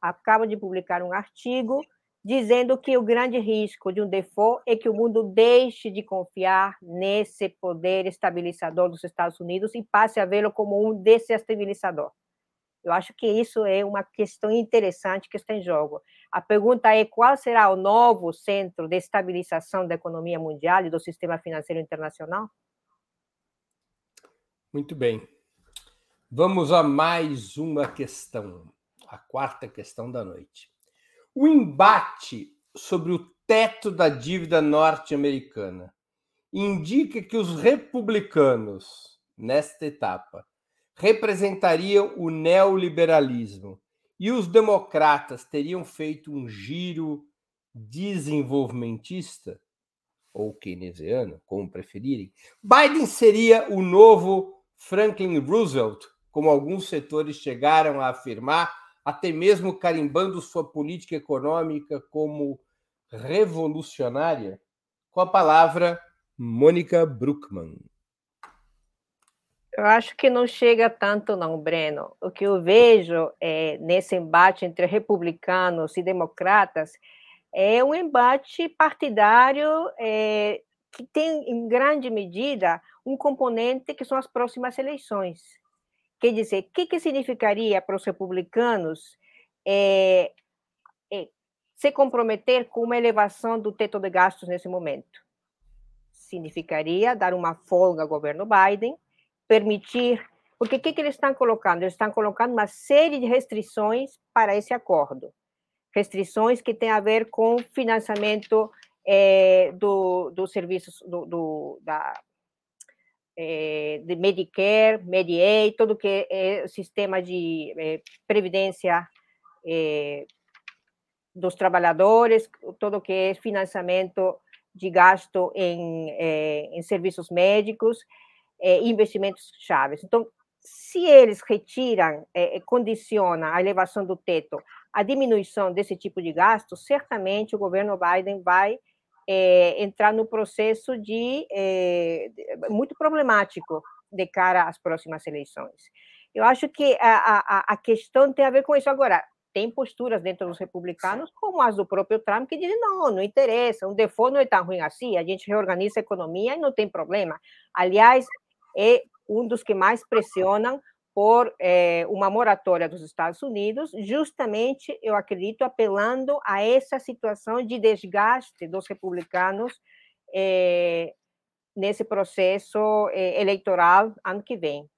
acaba de publicar um artigo dizendo que o grande risco de um default é que o mundo deixe de confiar nesse poder estabilizador dos Estados Unidos e passe a vê-lo como um desestabilizador. Eu acho que isso é uma questão interessante que está em jogo. A pergunta é qual será o novo centro de estabilização da economia mundial e do sistema financeiro internacional? Muito bem. Vamos a mais uma questão, a quarta questão da noite. O embate sobre o teto da dívida norte-americana indica que os republicanos, nesta etapa, representariam o neoliberalismo e os democratas teriam feito um giro desenvolvimentista ou keynesiano, como preferirem. Biden seria o novo Franklin Roosevelt, como alguns setores chegaram a afirmar, até mesmo carimbando sua política econômica como revolucionária? Com a palavra, Mônica Bruckmann. Eu acho que não chega tanto, não, Breno. O que eu vejo é, nesse embate entre republicanos e democratas é um embate partidário é, que tem, em grande medida, um componente que são as próximas eleições. Quer dizer, o que, que significaria para os republicanos é, é, se comprometer com uma elevação do teto de gastos nesse momento? Significaria dar uma folga ao governo Biden, permitir. Porque o que, que eles estão colocando? Eles estão colocando uma série de restrições para esse acordo. Restrições que têm a ver com financiamento é, do, dos serviços do, do, da, é, de Medicare, Medicaid, todo que é o sistema de é, previdência dos trabalhadores, todo que é financiamento de gasto em, em serviços médicos, é, investimentos chaves. Então, se eles retiram, é, condiciona a elevação do teto a diminuição desse tipo de gasto, certamente o governo Biden vai é, entrar no processo de é, muito problemático de cara às próximas eleições. Eu acho que a, a, a, questão tem a ver com isso. Agora, tem posturas dentro dos republicanos, como as do próprio Trump, que dizem: não, não interessa, o default não é tão ruim assim, a gente reorganiza a economia e não tem problema. Aliás, é um dos que mais pressionam por é, uma moratória dos Estados Unidos, justamente, eu acredito, apelando a essa situação de desgaste dos republicanos é, nesse processo é, eleitoral ano que vem.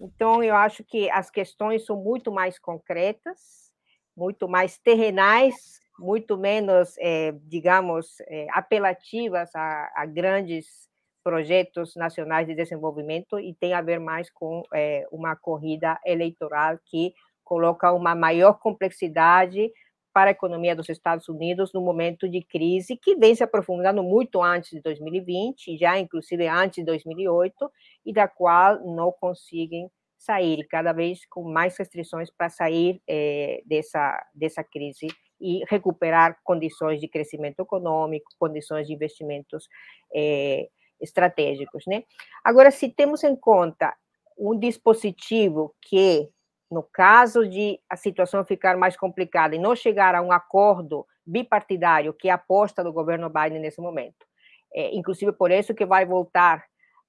Então, eu acho que as questões são muito mais concretas, muito mais terrenais, muito menos, digamos, apelativas a, a, grandes projetos nacionais de desenvolvimento e tem a ver mais com é, uma corrida eleitoral que coloca uma maior complexidade para a economia dos Estados Unidos no momento de crise que vem se aprofundando muito antes de 2020, já inclusive antes de 2008, e da qual não conseguem sair, cada vez com mais restrições para sair é, dessa, dessa crise e recuperar condições de crescimento econômico, condições de investimentos é, estratégicos. Né? Agora, se temos em conta um dispositivo que, no caso de a situação ficar mais complicada e não chegar a um acordo bipartidário, que é a aposta do governo Biden nesse momento, é, inclusive por isso que vai voltar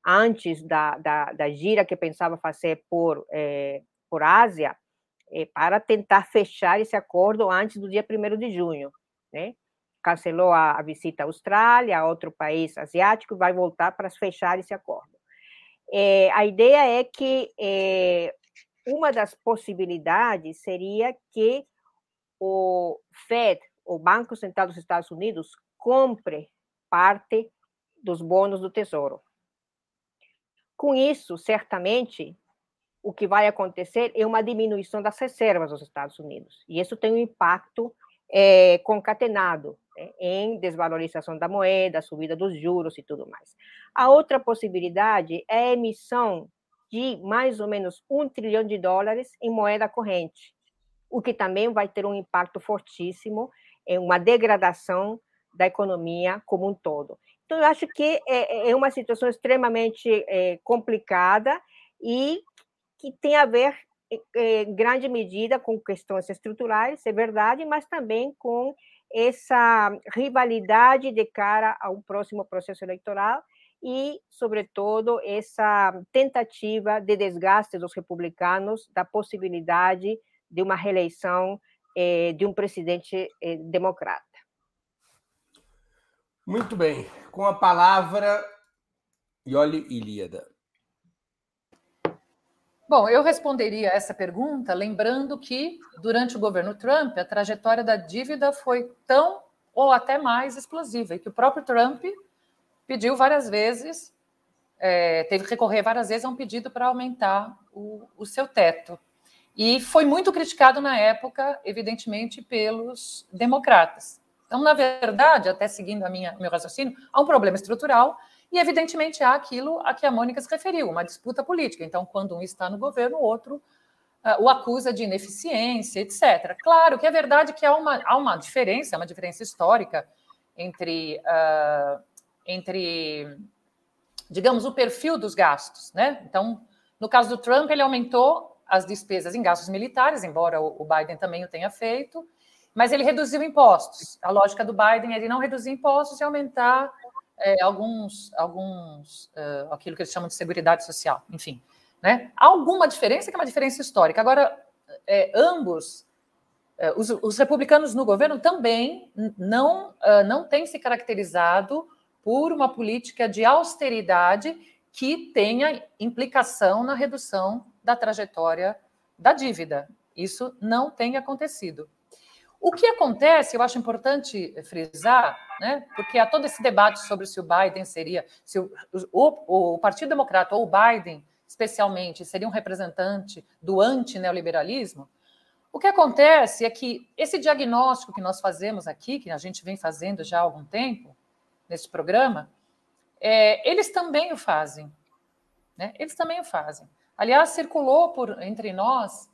antes da, da, da gira que pensava fazer por, é, por Ásia, é, para tentar fechar esse acordo antes do dia 1 de junho. Né? Cancelou a, a visita à Austrália, a outro país asiático, vai voltar para fechar esse acordo. É, a ideia é que é, uma das possibilidades seria que o Fed, o Banco Central dos Estados Unidos, compre parte dos bônus do Tesouro. Com isso, certamente, o que vai acontecer é uma diminuição das reservas dos Estados Unidos. E isso tem um impacto é, concatenado em desvalorização da moeda, subida dos juros e tudo mais. A outra possibilidade é a emissão de mais ou menos um trilhão de dólares em moeda corrente, o que também vai ter um impacto fortíssimo em uma degradação da economia como um todo. Então, eu acho que é, é, é uma situação extremamente é, complicada e que tem a ver, em grande medida, com questões estruturais, é verdade, mas também com essa rivalidade de cara ao próximo processo eleitoral e, sobretudo, essa tentativa de desgaste dos republicanos da possibilidade de uma reeleição de um presidente democrata. Muito bem. Com a palavra, Ioli Ilíada. Bom, eu responderia essa pergunta lembrando que, durante o governo Trump, a trajetória da dívida foi tão ou até mais explosiva, e que o próprio Trump pediu várias vezes, é, teve que recorrer várias vezes a um pedido para aumentar o, o seu teto. E foi muito criticado na época, evidentemente, pelos democratas. Então, na verdade, até seguindo a minha meu raciocínio, há um problema estrutural e, evidentemente, há aquilo a que a Mônica se referiu, uma disputa política. Então, quando um está no governo, o outro uh, o acusa de ineficiência, etc. Claro que é verdade que há uma, há uma diferença, uma diferença histórica entre, uh, entre, digamos, o perfil dos gastos. Né? Então, no caso do Trump, ele aumentou as despesas em gastos militares, embora o Biden também o tenha feito, mas ele reduziu impostos. A lógica do Biden é ele não reduzir impostos e aumentar é, alguns, alguns uh, aquilo que eles chamam de seguridade social, enfim. Né? Alguma diferença que é uma diferença histórica. Agora, é, ambos, é, os, os, republicanos no governo também não, uh, não têm se caracterizado por uma política de austeridade que tenha implicação na redução da trajetória da dívida. Isso não tem acontecido. O que acontece, eu acho importante frisar, né, porque há todo esse debate sobre se o Biden seria, se o, o, o Partido Democrata ou o Biden, especialmente, seria um representante do anti-neoliberalismo. O que acontece é que esse diagnóstico que nós fazemos aqui, que a gente vem fazendo já há algum tempo, nesse programa, é, eles também o fazem. Né? Eles também o fazem. Aliás, circulou por entre nós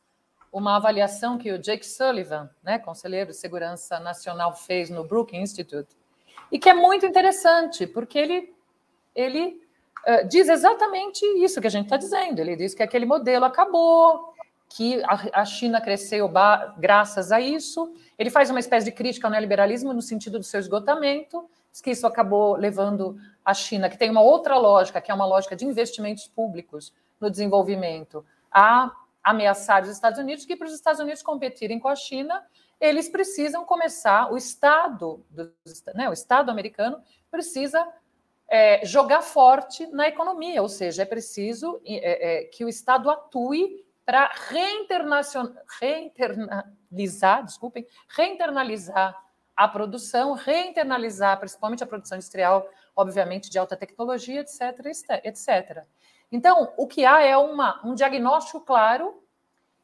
uma avaliação que o Jake Sullivan, né, conselheiro de segurança nacional, fez no Brookings Institute, e que é muito interessante, porque ele, ele uh, diz exatamente isso que a gente está dizendo. Ele diz que aquele modelo acabou, que a, a China cresceu graças a isso. Ele faz uma espécie de crítica ao neoliberalismo no sentido do seu esgotamento, diz que isso acabou levando a China, que tem uma outra lógica, que é uma lógica de investimentos públicos no desenvolvimento, a ameaçar os Estados Unidos, que para os Estados Unidos competirem com a China, eles precisam começar, o Estado, do, né, o Estado americano precisa é, jogar forte na economia, ou seja, é preciso é, é, que o Estado atue para reinternalizar, desculpem, reinternalizar a produção, reinternalizar principalmente a produção industrial, obviamente de alta tecnologia, etc, etc. Então, o que há é uma, um diagnóstico claro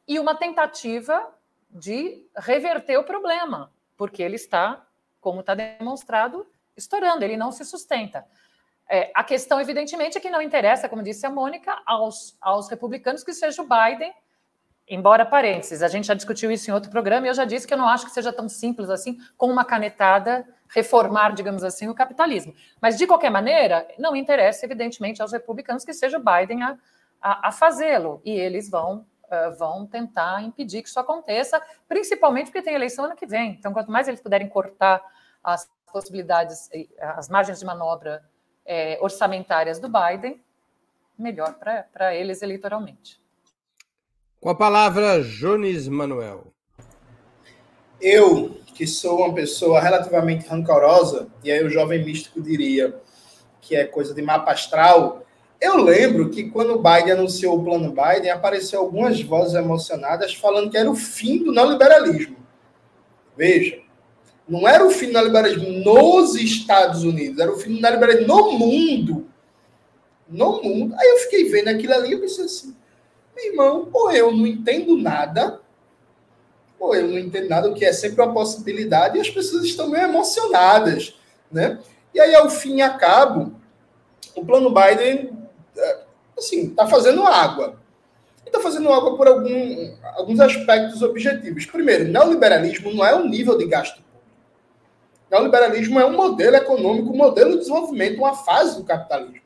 e uma tentativa de reverter o problema, porque ele está, como está demonstrado, estourando, ele não se sustenta. É, a questão, evidentemente, é que não interessa, como disse a Mônica, aos, aos republicanos que seja o Biden, embora parênteses, a gente já discutiu isso em outro programa e eu já disse que eu não acho que seja tão simples assim, com uma canetada, reformar, digamos assim, o capitalismo. Mas, de qualquer maneira, não interessa, evidentemente, aos republicanos que seja o Biden a, a, a fazê-lo, e eles vão uh, vão tentar impedir que isso aconteça, principalmente porque tem eleição ano que vem. Então, quanto mais eles puderem cortar as possibilidades, as margens de manobra é, orçamentárias do Biden, melhor para eles eleitoralmente. Com a palavra, Jones Manuel. Eu, que sou uma pessoa relativamente rancorosa, e aí o jovem místico diria que é coisa de mapa astral, eu lembro que quando o Biden anunciou o plano Biden, apareceu algumas vozes emocionadas falando que era o fim do neoliberalismo. Veja, não era o fim do neoliberalismo nos Estados Unidos, era o fim do neoliberalismo no mundo. No mundo. Aí eu fiquei vendo aquilo ali e pensei assim, meu irmão, ou eu não entendo nada, ou eu não entendo nada, o que é sempre uma possibilidade, e as pessoas estão meio emocionadas, né? E aí, ao fim e a cabo, o plano Biden, é, assim, está fazendo água. Está fazendo água por algum, alguns aspectos objetivos. Primeiro, neoliberalismo não é um nível de gasto Neoliberalismo é um modelo econômico, um modelo de desenvolvimento, uma fase do capitalismo.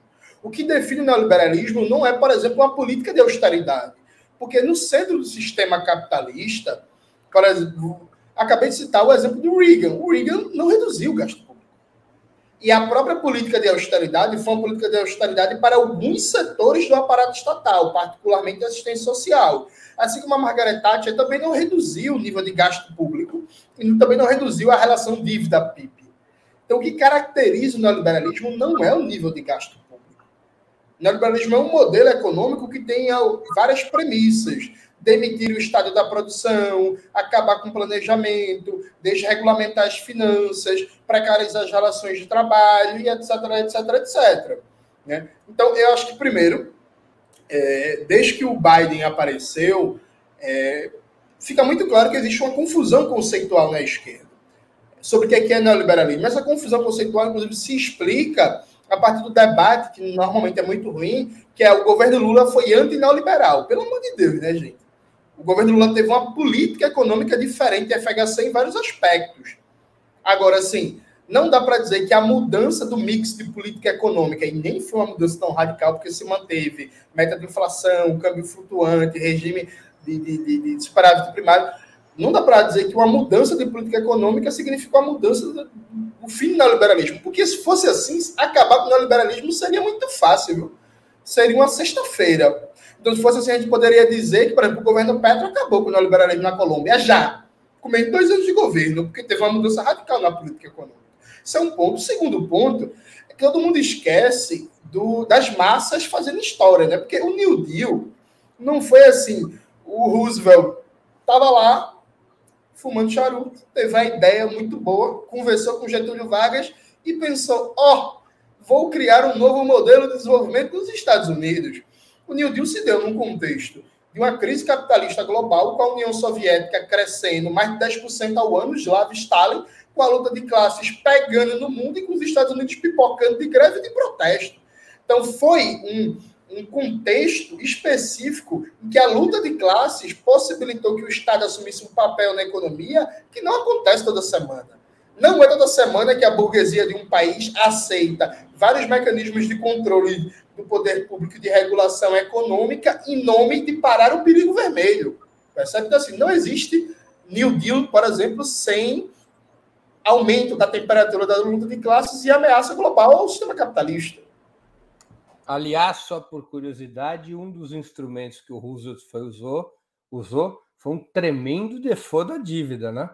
O que define o neoliberalismo não é, por exemplo, uma política de austeridade. Porque no centro do sistema capitalista, por exemplo, acabei de citar o exemplo do Reagan. O Reagan não reduziu o gasto público. E a própria política de austeridade foi uma política de austeridade para alguns setores do aparato estatal, particularmente a assistência social. Assim como a Margaret Thatcher também não reduziu o nível de gasto público e também não reduziu a relação dívida-PIB. Então, o que caracteriza o neoliberalismo não é o nível de gasto neoliberalismo é um modelo econômico que tem várias premissas. Demitir o estado da produção, acabar com o planejamento, desregulamentar as finanças, precarizar as relações de trabalho, e etc, etc, etc. Né? Então, eu acho que, primeiro, é, desde que o Biden apareceu, é, fica muito claro que existe uma confusão conceitual na esquerda sobre o que é, é neoliberalismo. Essa confusão conceitual, inclusive, se explica a partir do debate, que normalmente é muito ruim, que é o governo Lula foi anti-neoliberal. Pelo amor de Deus, né, gente? O governo Lula teve uma política econômica diferente da FHC em vários aspectos. Agora, assim, não dá para dizer que a mudança do mix de política econômica, e nem foi uma mudança tão radical, porque se manteve meta de inflação, câmbio flutuante, regime de, de, de, de superávit primário, não dá para dizer que uma mudança de política econômica significa uma mudança do fim do neoliberalismo. Porque se fosse assim, acabar com o neoliberalismo seria muito fácil, viu? Seria uma sexta-feira. Então, se fosse assim, a gente poderia dizer que, por exemplo, o governo Petro acabou com o neoliberalismo na Colômbia já, com menos de dois anos de governo, porque teve uma mudança radical na política econômica. Isso é um ponto. O segundo ponto é que todo mundo esquece do, das massas fazendo história, né? Porque o New Deal não foi assim. O Roosevelt estava lá fumando charuto, teve a ideia muito boa, conversou com Getúlio Vargas e pensou: ó, oh, vou criar um novo modelo de desenvolvimento nos Estados Unidos. O New Deal se deu num contexto de uma crise capitalista global, com a União Soviética crescendo mais de 10% ao ano, Slav Stalin com a luta de classes pegando no mundo e com os Estados Unidos pipocando de greve e de protesto. Então, foi um, um contexto específico em que a luta de classes possibilitou que o Estado assumisse um papel na economia que não acontece toda semana. Não é toda semana que a burguesia de um país aceita vários mecanismos de controle do poder público de regulação econômica em nome de parar o perigo vermelho. Percebe? Então, assim, não existe New Deal, por exemplo, sem aumento da temperatura da luta de classes e ameaça global ao sistema capitalista. Aliás, só por curiosidade, um dos instrumentos que o Roosevelt foi, usou, usou foi um tremendo default da dívida, né?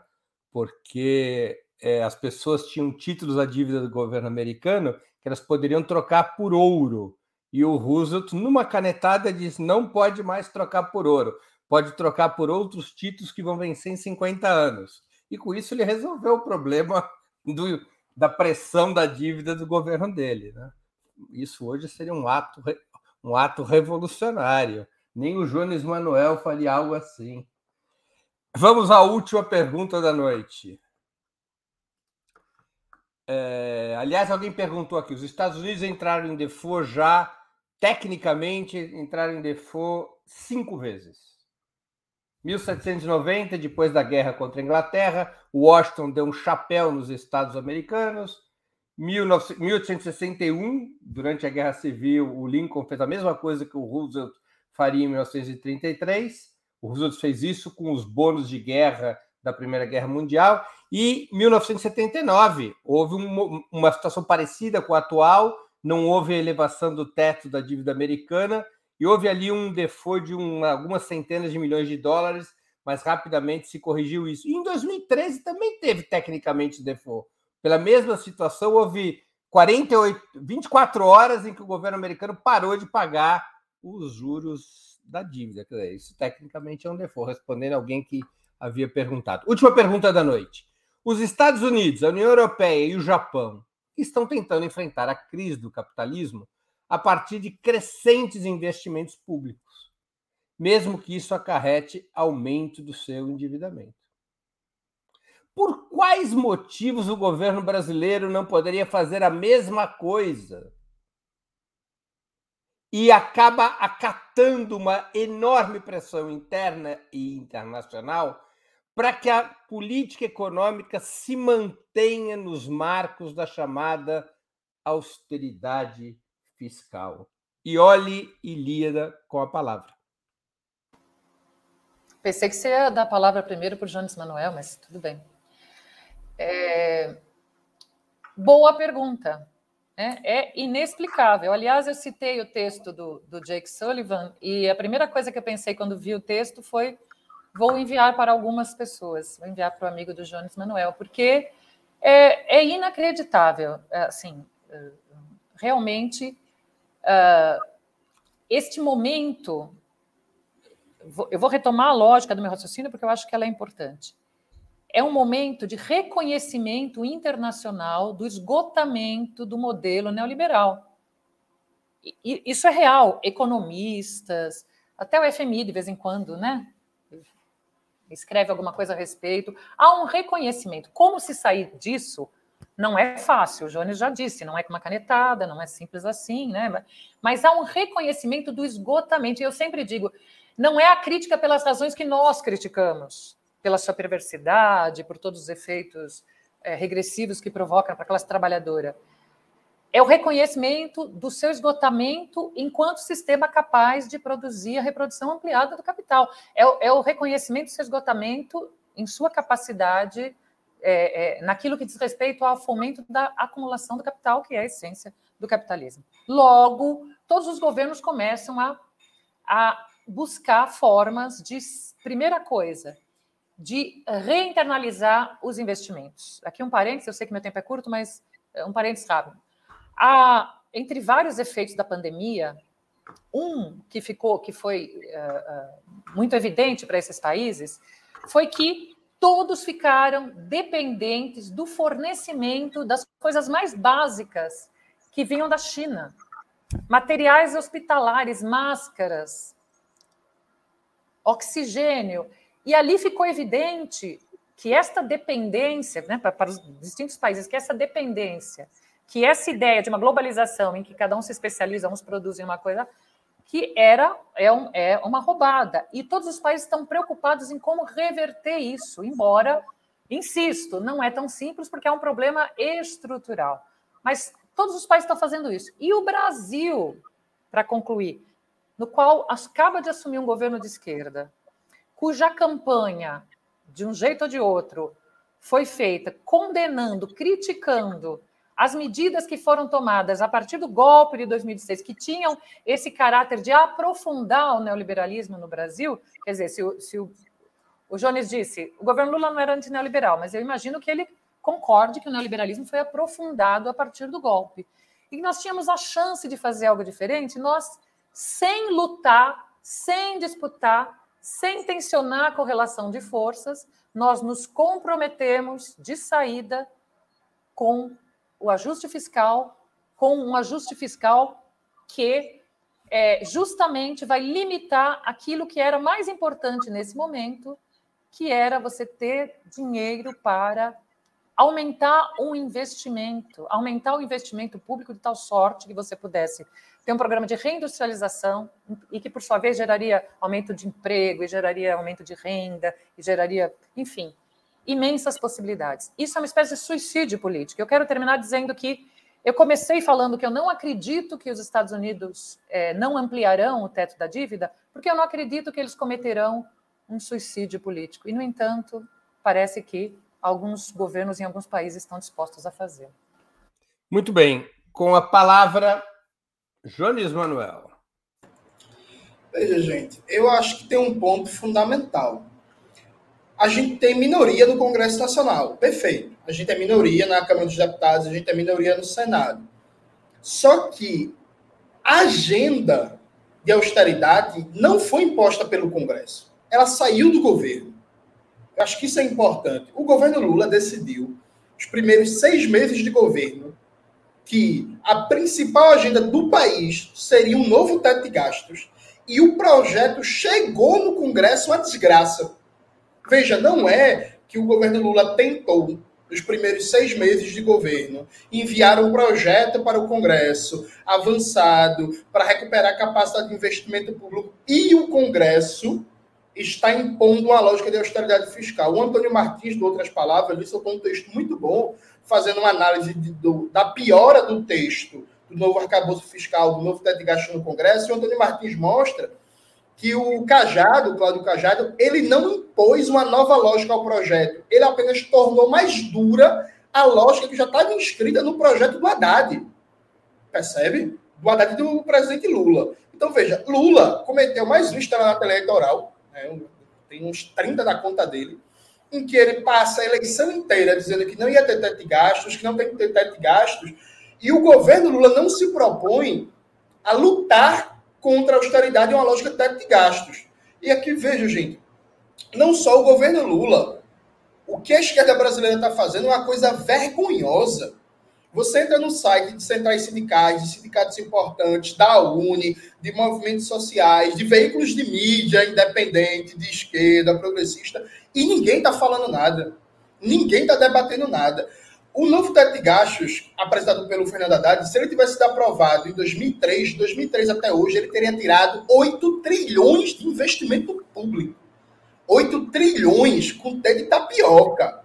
Porque é, as pessoas tinham títulos da dívida do governo americano que elas poderiam trocar por ouro. E o Roosevelt, numa canetada, disse: não pode mais trocar por ouro. pode trocar por outros títulos que vão vencer em 50 anos. E com isso ele resolveu o problema do, da pressão da dívida do governo dele. Né? Isso hoje seria um ato, um ato revolucionário. Nem o Jones Manuel faria algo assim. Vamos à última pergunta da noite. É, aliás, alguém perguntou aqui: os Estados Unidos entraram em default já, tecnicamente, entraram em default cinco vezes. 1790, depois da guerra contra a Inglaterra, Washington deu um chapéu nos Estados americanos. 1861, durante a Guerra Civil, o Lincoln fez a mesma coisa que o Roosevelt faria em 1933. O Roosevelt fez isso com os bônus de guerra da Primeira Guerra Mundial. E 1979 houve um, uma situação parecida com a atual, não houve elevação do teto da dívida americana e houve ali um default de um, algumas centenas de milhões de dólares, mas rapidamente se corrigiu isso. E em 2013 também teve tecnicamente default. Pela mesma situação, houve 48, 24 horas em que o governo americano parou de pagar os juros da dívida. Isso tecnicamente é um default, respondendo alguém que havia perguntado. Última pergunta da noite. Os Estados Unidos, a União Europeia e o Japão estão tentando enfrentar a crise do capitalismo a partir de crescentes investimentos públicos, mesmo que isso acarrete aumento do seu endividamento. Por quais motivos o governo brasileiro não poderia fazer a mesma coisa? E acaba acatando uma enorme pressão interna e internacional para que a política econômica se mantenha nos marcos da chamada austeridade fiscal. E olhe Ilíada com a palavra. Pensei que você ia dar a palavra primeiro para o Jones Manuel, mas tudo bem. É... Boa pergunta. Né? É inexplicável. Aliás, eu citei o texto do, do Jake Sullivan e a primeira coisa que eu pensei quando vi o texto foi vou enviar para algumas pessoas, vou enviar para o amigo do Jones Manuel, porque é, é inacreditável, é, assim, é, realmente uh, este momento, eu vou retomar a lógica do meu raciocínio porque eu acho que ela é importante. É um momento de reconhecimento internacional do esgotamento do modelo neoliberal. E, isso é real. Economistas, até o FMI de vez em quando, né? Escreve alguma coisa a respeito. Há um reconhecimento. Como se sair disso? Não é fácil, o Jones já disse, não é com uma canetada, não é simples assim, né? Mas há um reconhecimento do esgotamento. E eu sempre digo, não é a crítica pelas razões que nós criticamos, pela sua perversidade, por todos os efeitos é, regressivos que provoca para a classe trabalhadora. É o reconhecimento do seu esgotamento enquanto sistema capaz de produzir a reprodução ampliada do capital. É, é o reconhecimento do seu esgotamento em sua capacidade é, é, naquilo que diz respeito ao fomento da acumulação do capital, que é a essência do capitalismo. Logo, todos os governos começam a, a buscar formas de, primeira coisa, de reinternalizar os investimentos. Aqui um parênteses, eu sei que meu tempo é curto, mas é um parênteses rápido. Há, entre vários efeitos da pandemia, um que ficou, que foi uh, uh, muito evidente para esses países, foi que todos ficaram dependentes do fornecimento das coisas mais básicas que vinham da China. Materiais hospitalares, máscaras, oxigênio. E ali ficou evidente que esta dependência, né, para, os distintos países, que essa dependência, que essa ideia de uma globalização em que cada um se especializa, uns produzem uma coisa, que era é, um, é uma roubada. E todos os países estão preocupados em como reverter isso, embora, insisto, não é tão simples porque é um problema estrutural. Mas todos os países estão fazendo isso. E o Brasil, para concluir, no qual acaba de assumir um governo de esquerda, cuja campanha, de um jeito ou de outro, foi feita condenando, criticando as medidas que foram tomadas a partir do golpe de 2006, que tinham esse caráter de aprofundar o neoliberalismo no Brasil, quer dizer, se o, se o, o Jones disse, o governo Lula não era antineoliberal, mas eu imagino que ele concorde que o neoliberalismo foi aprofundado a partir do golpe. E nós tínhamos a chance de fazer algo diferente, nós, sem lutar, sem disputar, sem tensionar a correlação de forças, nós nos comprometemos de saída com o ajuste fiscal, com um ajuste fiscal que é, justamente vai limitar aquilo que era mais importante nesse momento, que era você ter dinheiro para aumentar o investimento, aumentar o investimento público de tal sorte que você pudesse ter um programa de reindustrialização e que, por sua vez, geraria aumento de emprego, e geraria aumento de renda, e geraria, enfim, imensas possibilidades. Isso é uma espécie de suicídio político. Eu quero terminar dizendo que eu comecei falando que eu não acredito que os Estados Unidos é, não ampliarão o teto da dívida, porque eu não acredito que eles cometerão um suicídio político. E, no entanto, parece que alguns governos em alguns países estão dispostos a fazer. Muito bem. Com a palavra, Jones Manuel. Veja, gente, eu acho que tem um ponto fundamental. A gente tem minoria no Congresso Nacional, perfeito. A gente é minoria na Câmara dos Deputados, a gente é minoria no Senado. Só que a agenda de austeridade não foi imposta pelo Congresso. Ela saiu do governo. Eu acho que isso é importante. O governo Lula decidiu, os primeiros seis meses de governo, que a principal agenda do país seria um novo teto de gastos. E o projeto chegou no Congresso uma desgraça. Veja, não é que o governo Lula tentou, nos primeiros seis meses de governo, enviar um projeto para o Congresso avançado para recuperar a capacidade de investimento público e o Congresso está impondo uma lógica de austeridade fiscal. O Antônio Martins, de outras palavras, ele soltou um texto muito bom, fazendo uma análise de, do, da piora do texto do novo arcabouço fiscal, do novo teto de gasto no Congresso, e o Antônio Martins mostra que o Cajado, o Cláudio Cajado, ele não impôs uma nova lógica ao projeto, ele apenas tornou mais dura a lógica que já estava inscrita no projeto do Haddad. Percebe? Do Haddad do presidente Lula. Então, veja, Lula cometeu mais um estelionato eleitoral, né, tem uns 30 na conta dele, em que ele passa a eleição inteira dizendo que não ia ter teto de gastos, que não tem que ter teto de gastos, e o governo Lula não se propõe a lutar contra a austeridade e uma lógica de teto de gastos. E aqui vejo, gente, não só o governo Lula, o que a esquerda brasileira está fazendo é uma coisa vergonhosa. Você entra no site de centrais sindicais, de sindicatos importantes, da UNE, de movimentos sociais, de veículos de mídia independente, de esquerda, progressista, e ninguém está falando nada. Ninguém está debatendo nada. O novo teto de gastos apresentado pelo Fernando Haddad, se ele tivesse sido aprovado em 2003, de 2003 até hoje, ele teria tirado 8 trilhões de investimento público. 8 trilhões com T de tapioca.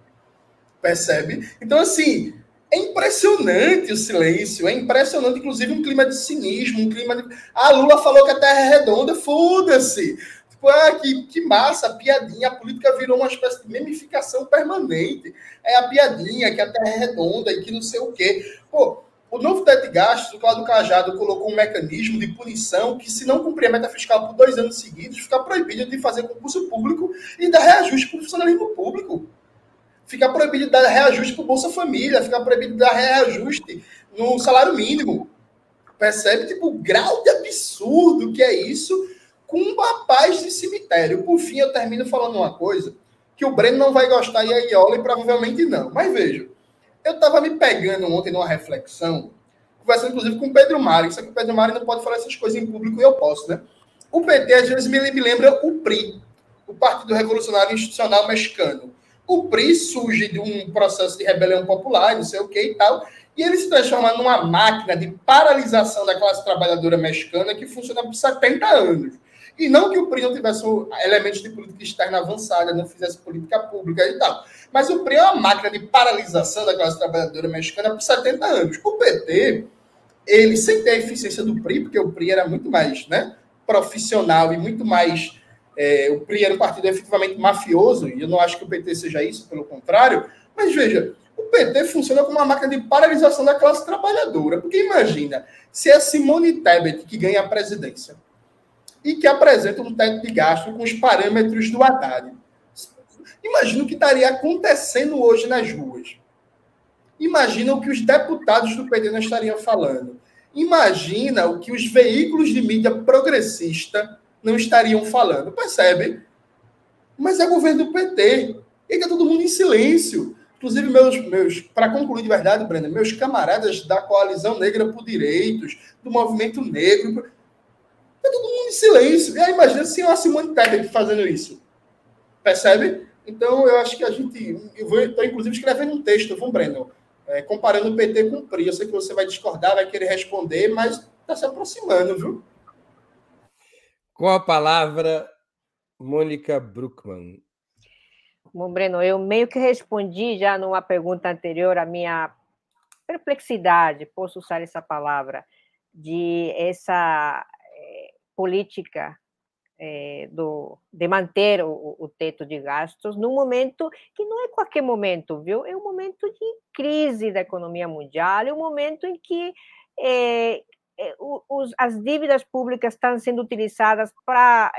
Percebe? Então, assim, é impressionante o silêncio, é impressionante, inclusive, um clima de cinismo, um clima de. Ah, Lula falou que a Terra é redonda, foda-se! Tipo, ah, que, que massa, piadinha. A política virou uma espécie de memificação permanente. É a piadinha, que a Terra é redonda e que não sei o quê. Pô, o novo teto de gastos, o Cláudio Cajado colocou um mecanismo de punição que, se não cumprir a meta fiscal por dois anos seguidos, fica proibido de fazer concurso público e dar reajuste para o funcionalismo público fica proibido de dar reajuste para o Bolsa Família, fica proibido de dar reajuste no salário mínimo. Percebe, tipo, o grau de absurdo que é isso com uma paz de cemitério. Por fim, eu termino falando uma coisa que o Breno não vai gostar e a Ioli provavelmente não. Mas veja, eu estava me pegando ontem numa reflexão, conversando inclusive com o Pedro Mari, só que o Pedro Mari não pode falar essas coisas em público e eu posso, né? O PT às vezes me lembra o PRI, o Partido Revolucionário Institucional Mexicano o PRI surge de um processo de rebelião popular, não sei o que e tal, e ele se transforma numa máquina de paralisação da classe trabalhadora mexicana que funciona por 70 anos. E não que o PRI não tivesse elementos de política externa avançada, não fizesse política pública e tal. Mas o PRI é uma máquina de paralisação da classe trabalhadora mexicana por 70 anos. O PT, ele, sem ter a eficiência do PRI, porque o PRI era muito mais né, profissional e muito mais é, o PRI era um partido efetivamente mafioso, e eu não acho que o PT seja isso, pelo contrário, mas veja, o PT funciona como uma máquina de paralisação da classe trabalhadora. Porque imagina, se é Simone Tebet que ganha a presidência e que apresenta um teto de gasto com os parâmetros do Haddad. Imagina o que estaria acontecendo hoje nas ruas. Imagina o que os deputados do PT não estariam falando. Imagina o que os veículos de mídia progressista não estariam falando. Percebe? mas é governo do PT. E está todo mundo em silêncio. Inclusive, meus, meus para concluir de verdade, Brenda, meus camaradas da Coalizão Negra por Direitos, do Movimento Negro, está todo mundo em silêncio. E aí, imagina se a Simone Tebet fazendo isso. Percebe? Então, eu acho que a gente. Eu estou, inclusive, escrevendo um texto, vamos, Breno, é, comparando o PT com o PRI. Eu sei que você vai discordar, vai querer responder, mas está se aproximando, viu? Com a palavra, Mônica Bruckmann. Bom, Breno, eu meio que respondi já numa pergunta anterior a minha perplexidade, posso usar essa palavra, de essa é, política é, do, de manter o, o, teto de gastos num momento que não é qualquer momento, viu? É um momento de crise da economia mundial, é um momento em que é, os, as dívidas públicas estão sendo utilizadas para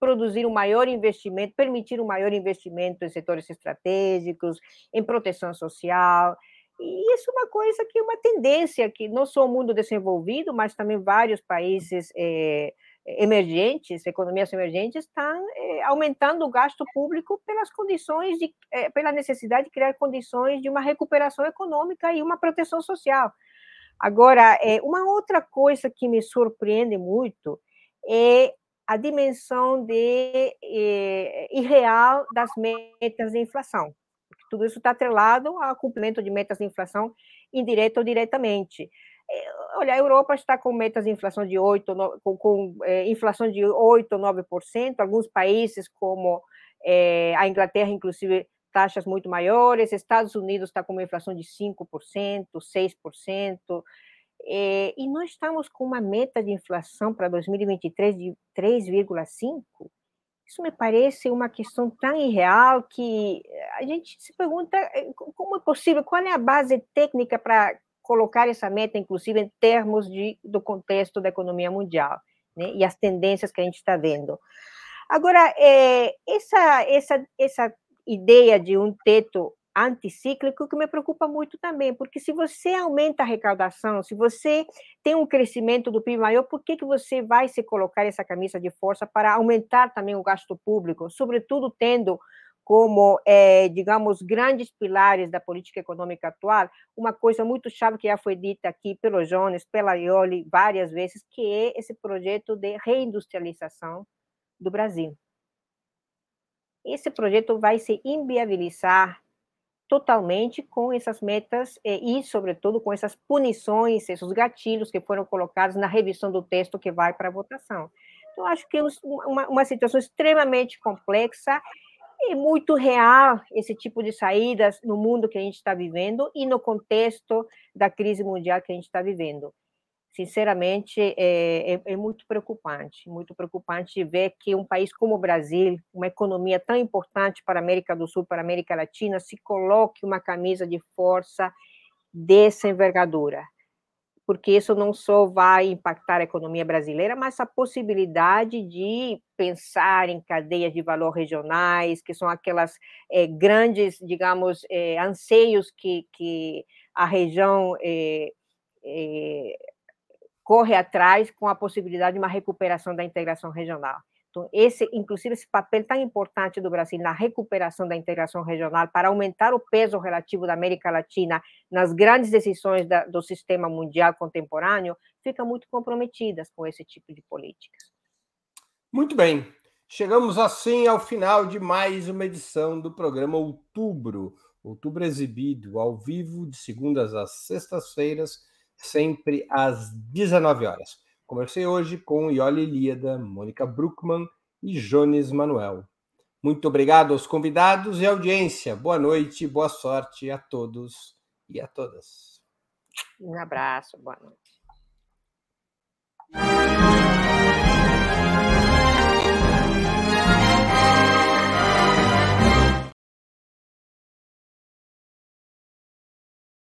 produzir um maior investimento, permitir um maior investimento em setores estratégicos, em proteção social. E isso é uma coisa que é uma tendência que não só o mundo desenvolvido, mas também vários países é, emergentes, economias emergentes, estão é, aumentando o gasto público pelas condições de, é, pela necessidade de criar condições de uma recuperação econômica e uma proteção social. Agora, uma outra coisa que me surpreende muito é a dimensão de, eh, irreal das metas de inflação. Tudo isso está atrelado ao cumprimento de metas de inflação indireta ou diretamente. Eh, olha, a Europa está com metas de inflação de 8, com, com eh, inflação de 8 ou 9%, alguns países como eh, a Inglaterra, inclusive, taxas muito maiores, Estados Unidos está com uma inflação de 5%, 6%, é, e nós estamos com uma meta de inflação para 2023 de 3,5%. Isso me parece uma questão tão irreal que a gente se pergunta eh, como é possível, qual é a base técnica para colocar essa meta, inclusive em termos de, do contexto da economia mundial né, e as tendências que a gente está vendo. Agora, é, essa, essa, essa ideia de um teto anticíclico que me preocupa muito também, porque se você aumenta a arrecadação, se você tem um crescimento do PIB maior, por que, que você vai se colocar essa camisa de força para aumentar também o gasto público, sobretudo tendo como, é, digamos, grandes pilares da política econômica atual, uma coisa muito chave que já foi dita aqui pelo Jones, pela Ioli, várias vezes, que é esse projeto de reindustrialização do Brasil. Esse projeto vai se inviabilizar totalmente com essas metas eh, e, sobretudo, com essas punições, esses gatilhos que foram colocados na revisão do texto que vai para a votação. Então, acho que é uma, uma situação extremamente complexa e muito real esse tipo de saídas no mundo que a gente está vivendo e no contexto da crise mundial que a gente está vivendo sinceramente, é, é, é, muito preocupante, muito preocupante ver que um país como o Brasil, uma economia tão importante para a América do Sul, para a América Latina, se coloque uma camisa de força dessa envergadura, porque isso não só vai impactar a economia brasileira, mas a possibilidade de pensar em cadeias de valor regionais, que são aquelas é, grandes, digamos, é, anseios que, que a região é, corre atrás com a possibilidade de uma recuperação da integração regional. Então, esse, inclusive, esse papel tão importante do Brasil na recuperação da integração regional para aumentar o peso relativo da América Latina nas grandes decisões da, do sistema mundial contemporâneo, fica muito comprometidas com esse tipo de políticas. Muito bem. Chegamos assim ao final de mais uma edição do programa Outubro. Outubro exibido ao vivo de segundas às sextas-feiras sempre às 19 horas. Conversei hoje com Ioli Ilíada, Mônica Bruckmann e Jones Manuel. Muito obrigado aos convidados e audiência. Boa noite, boa sorte a todos e a todas. Um abraço, boa noite.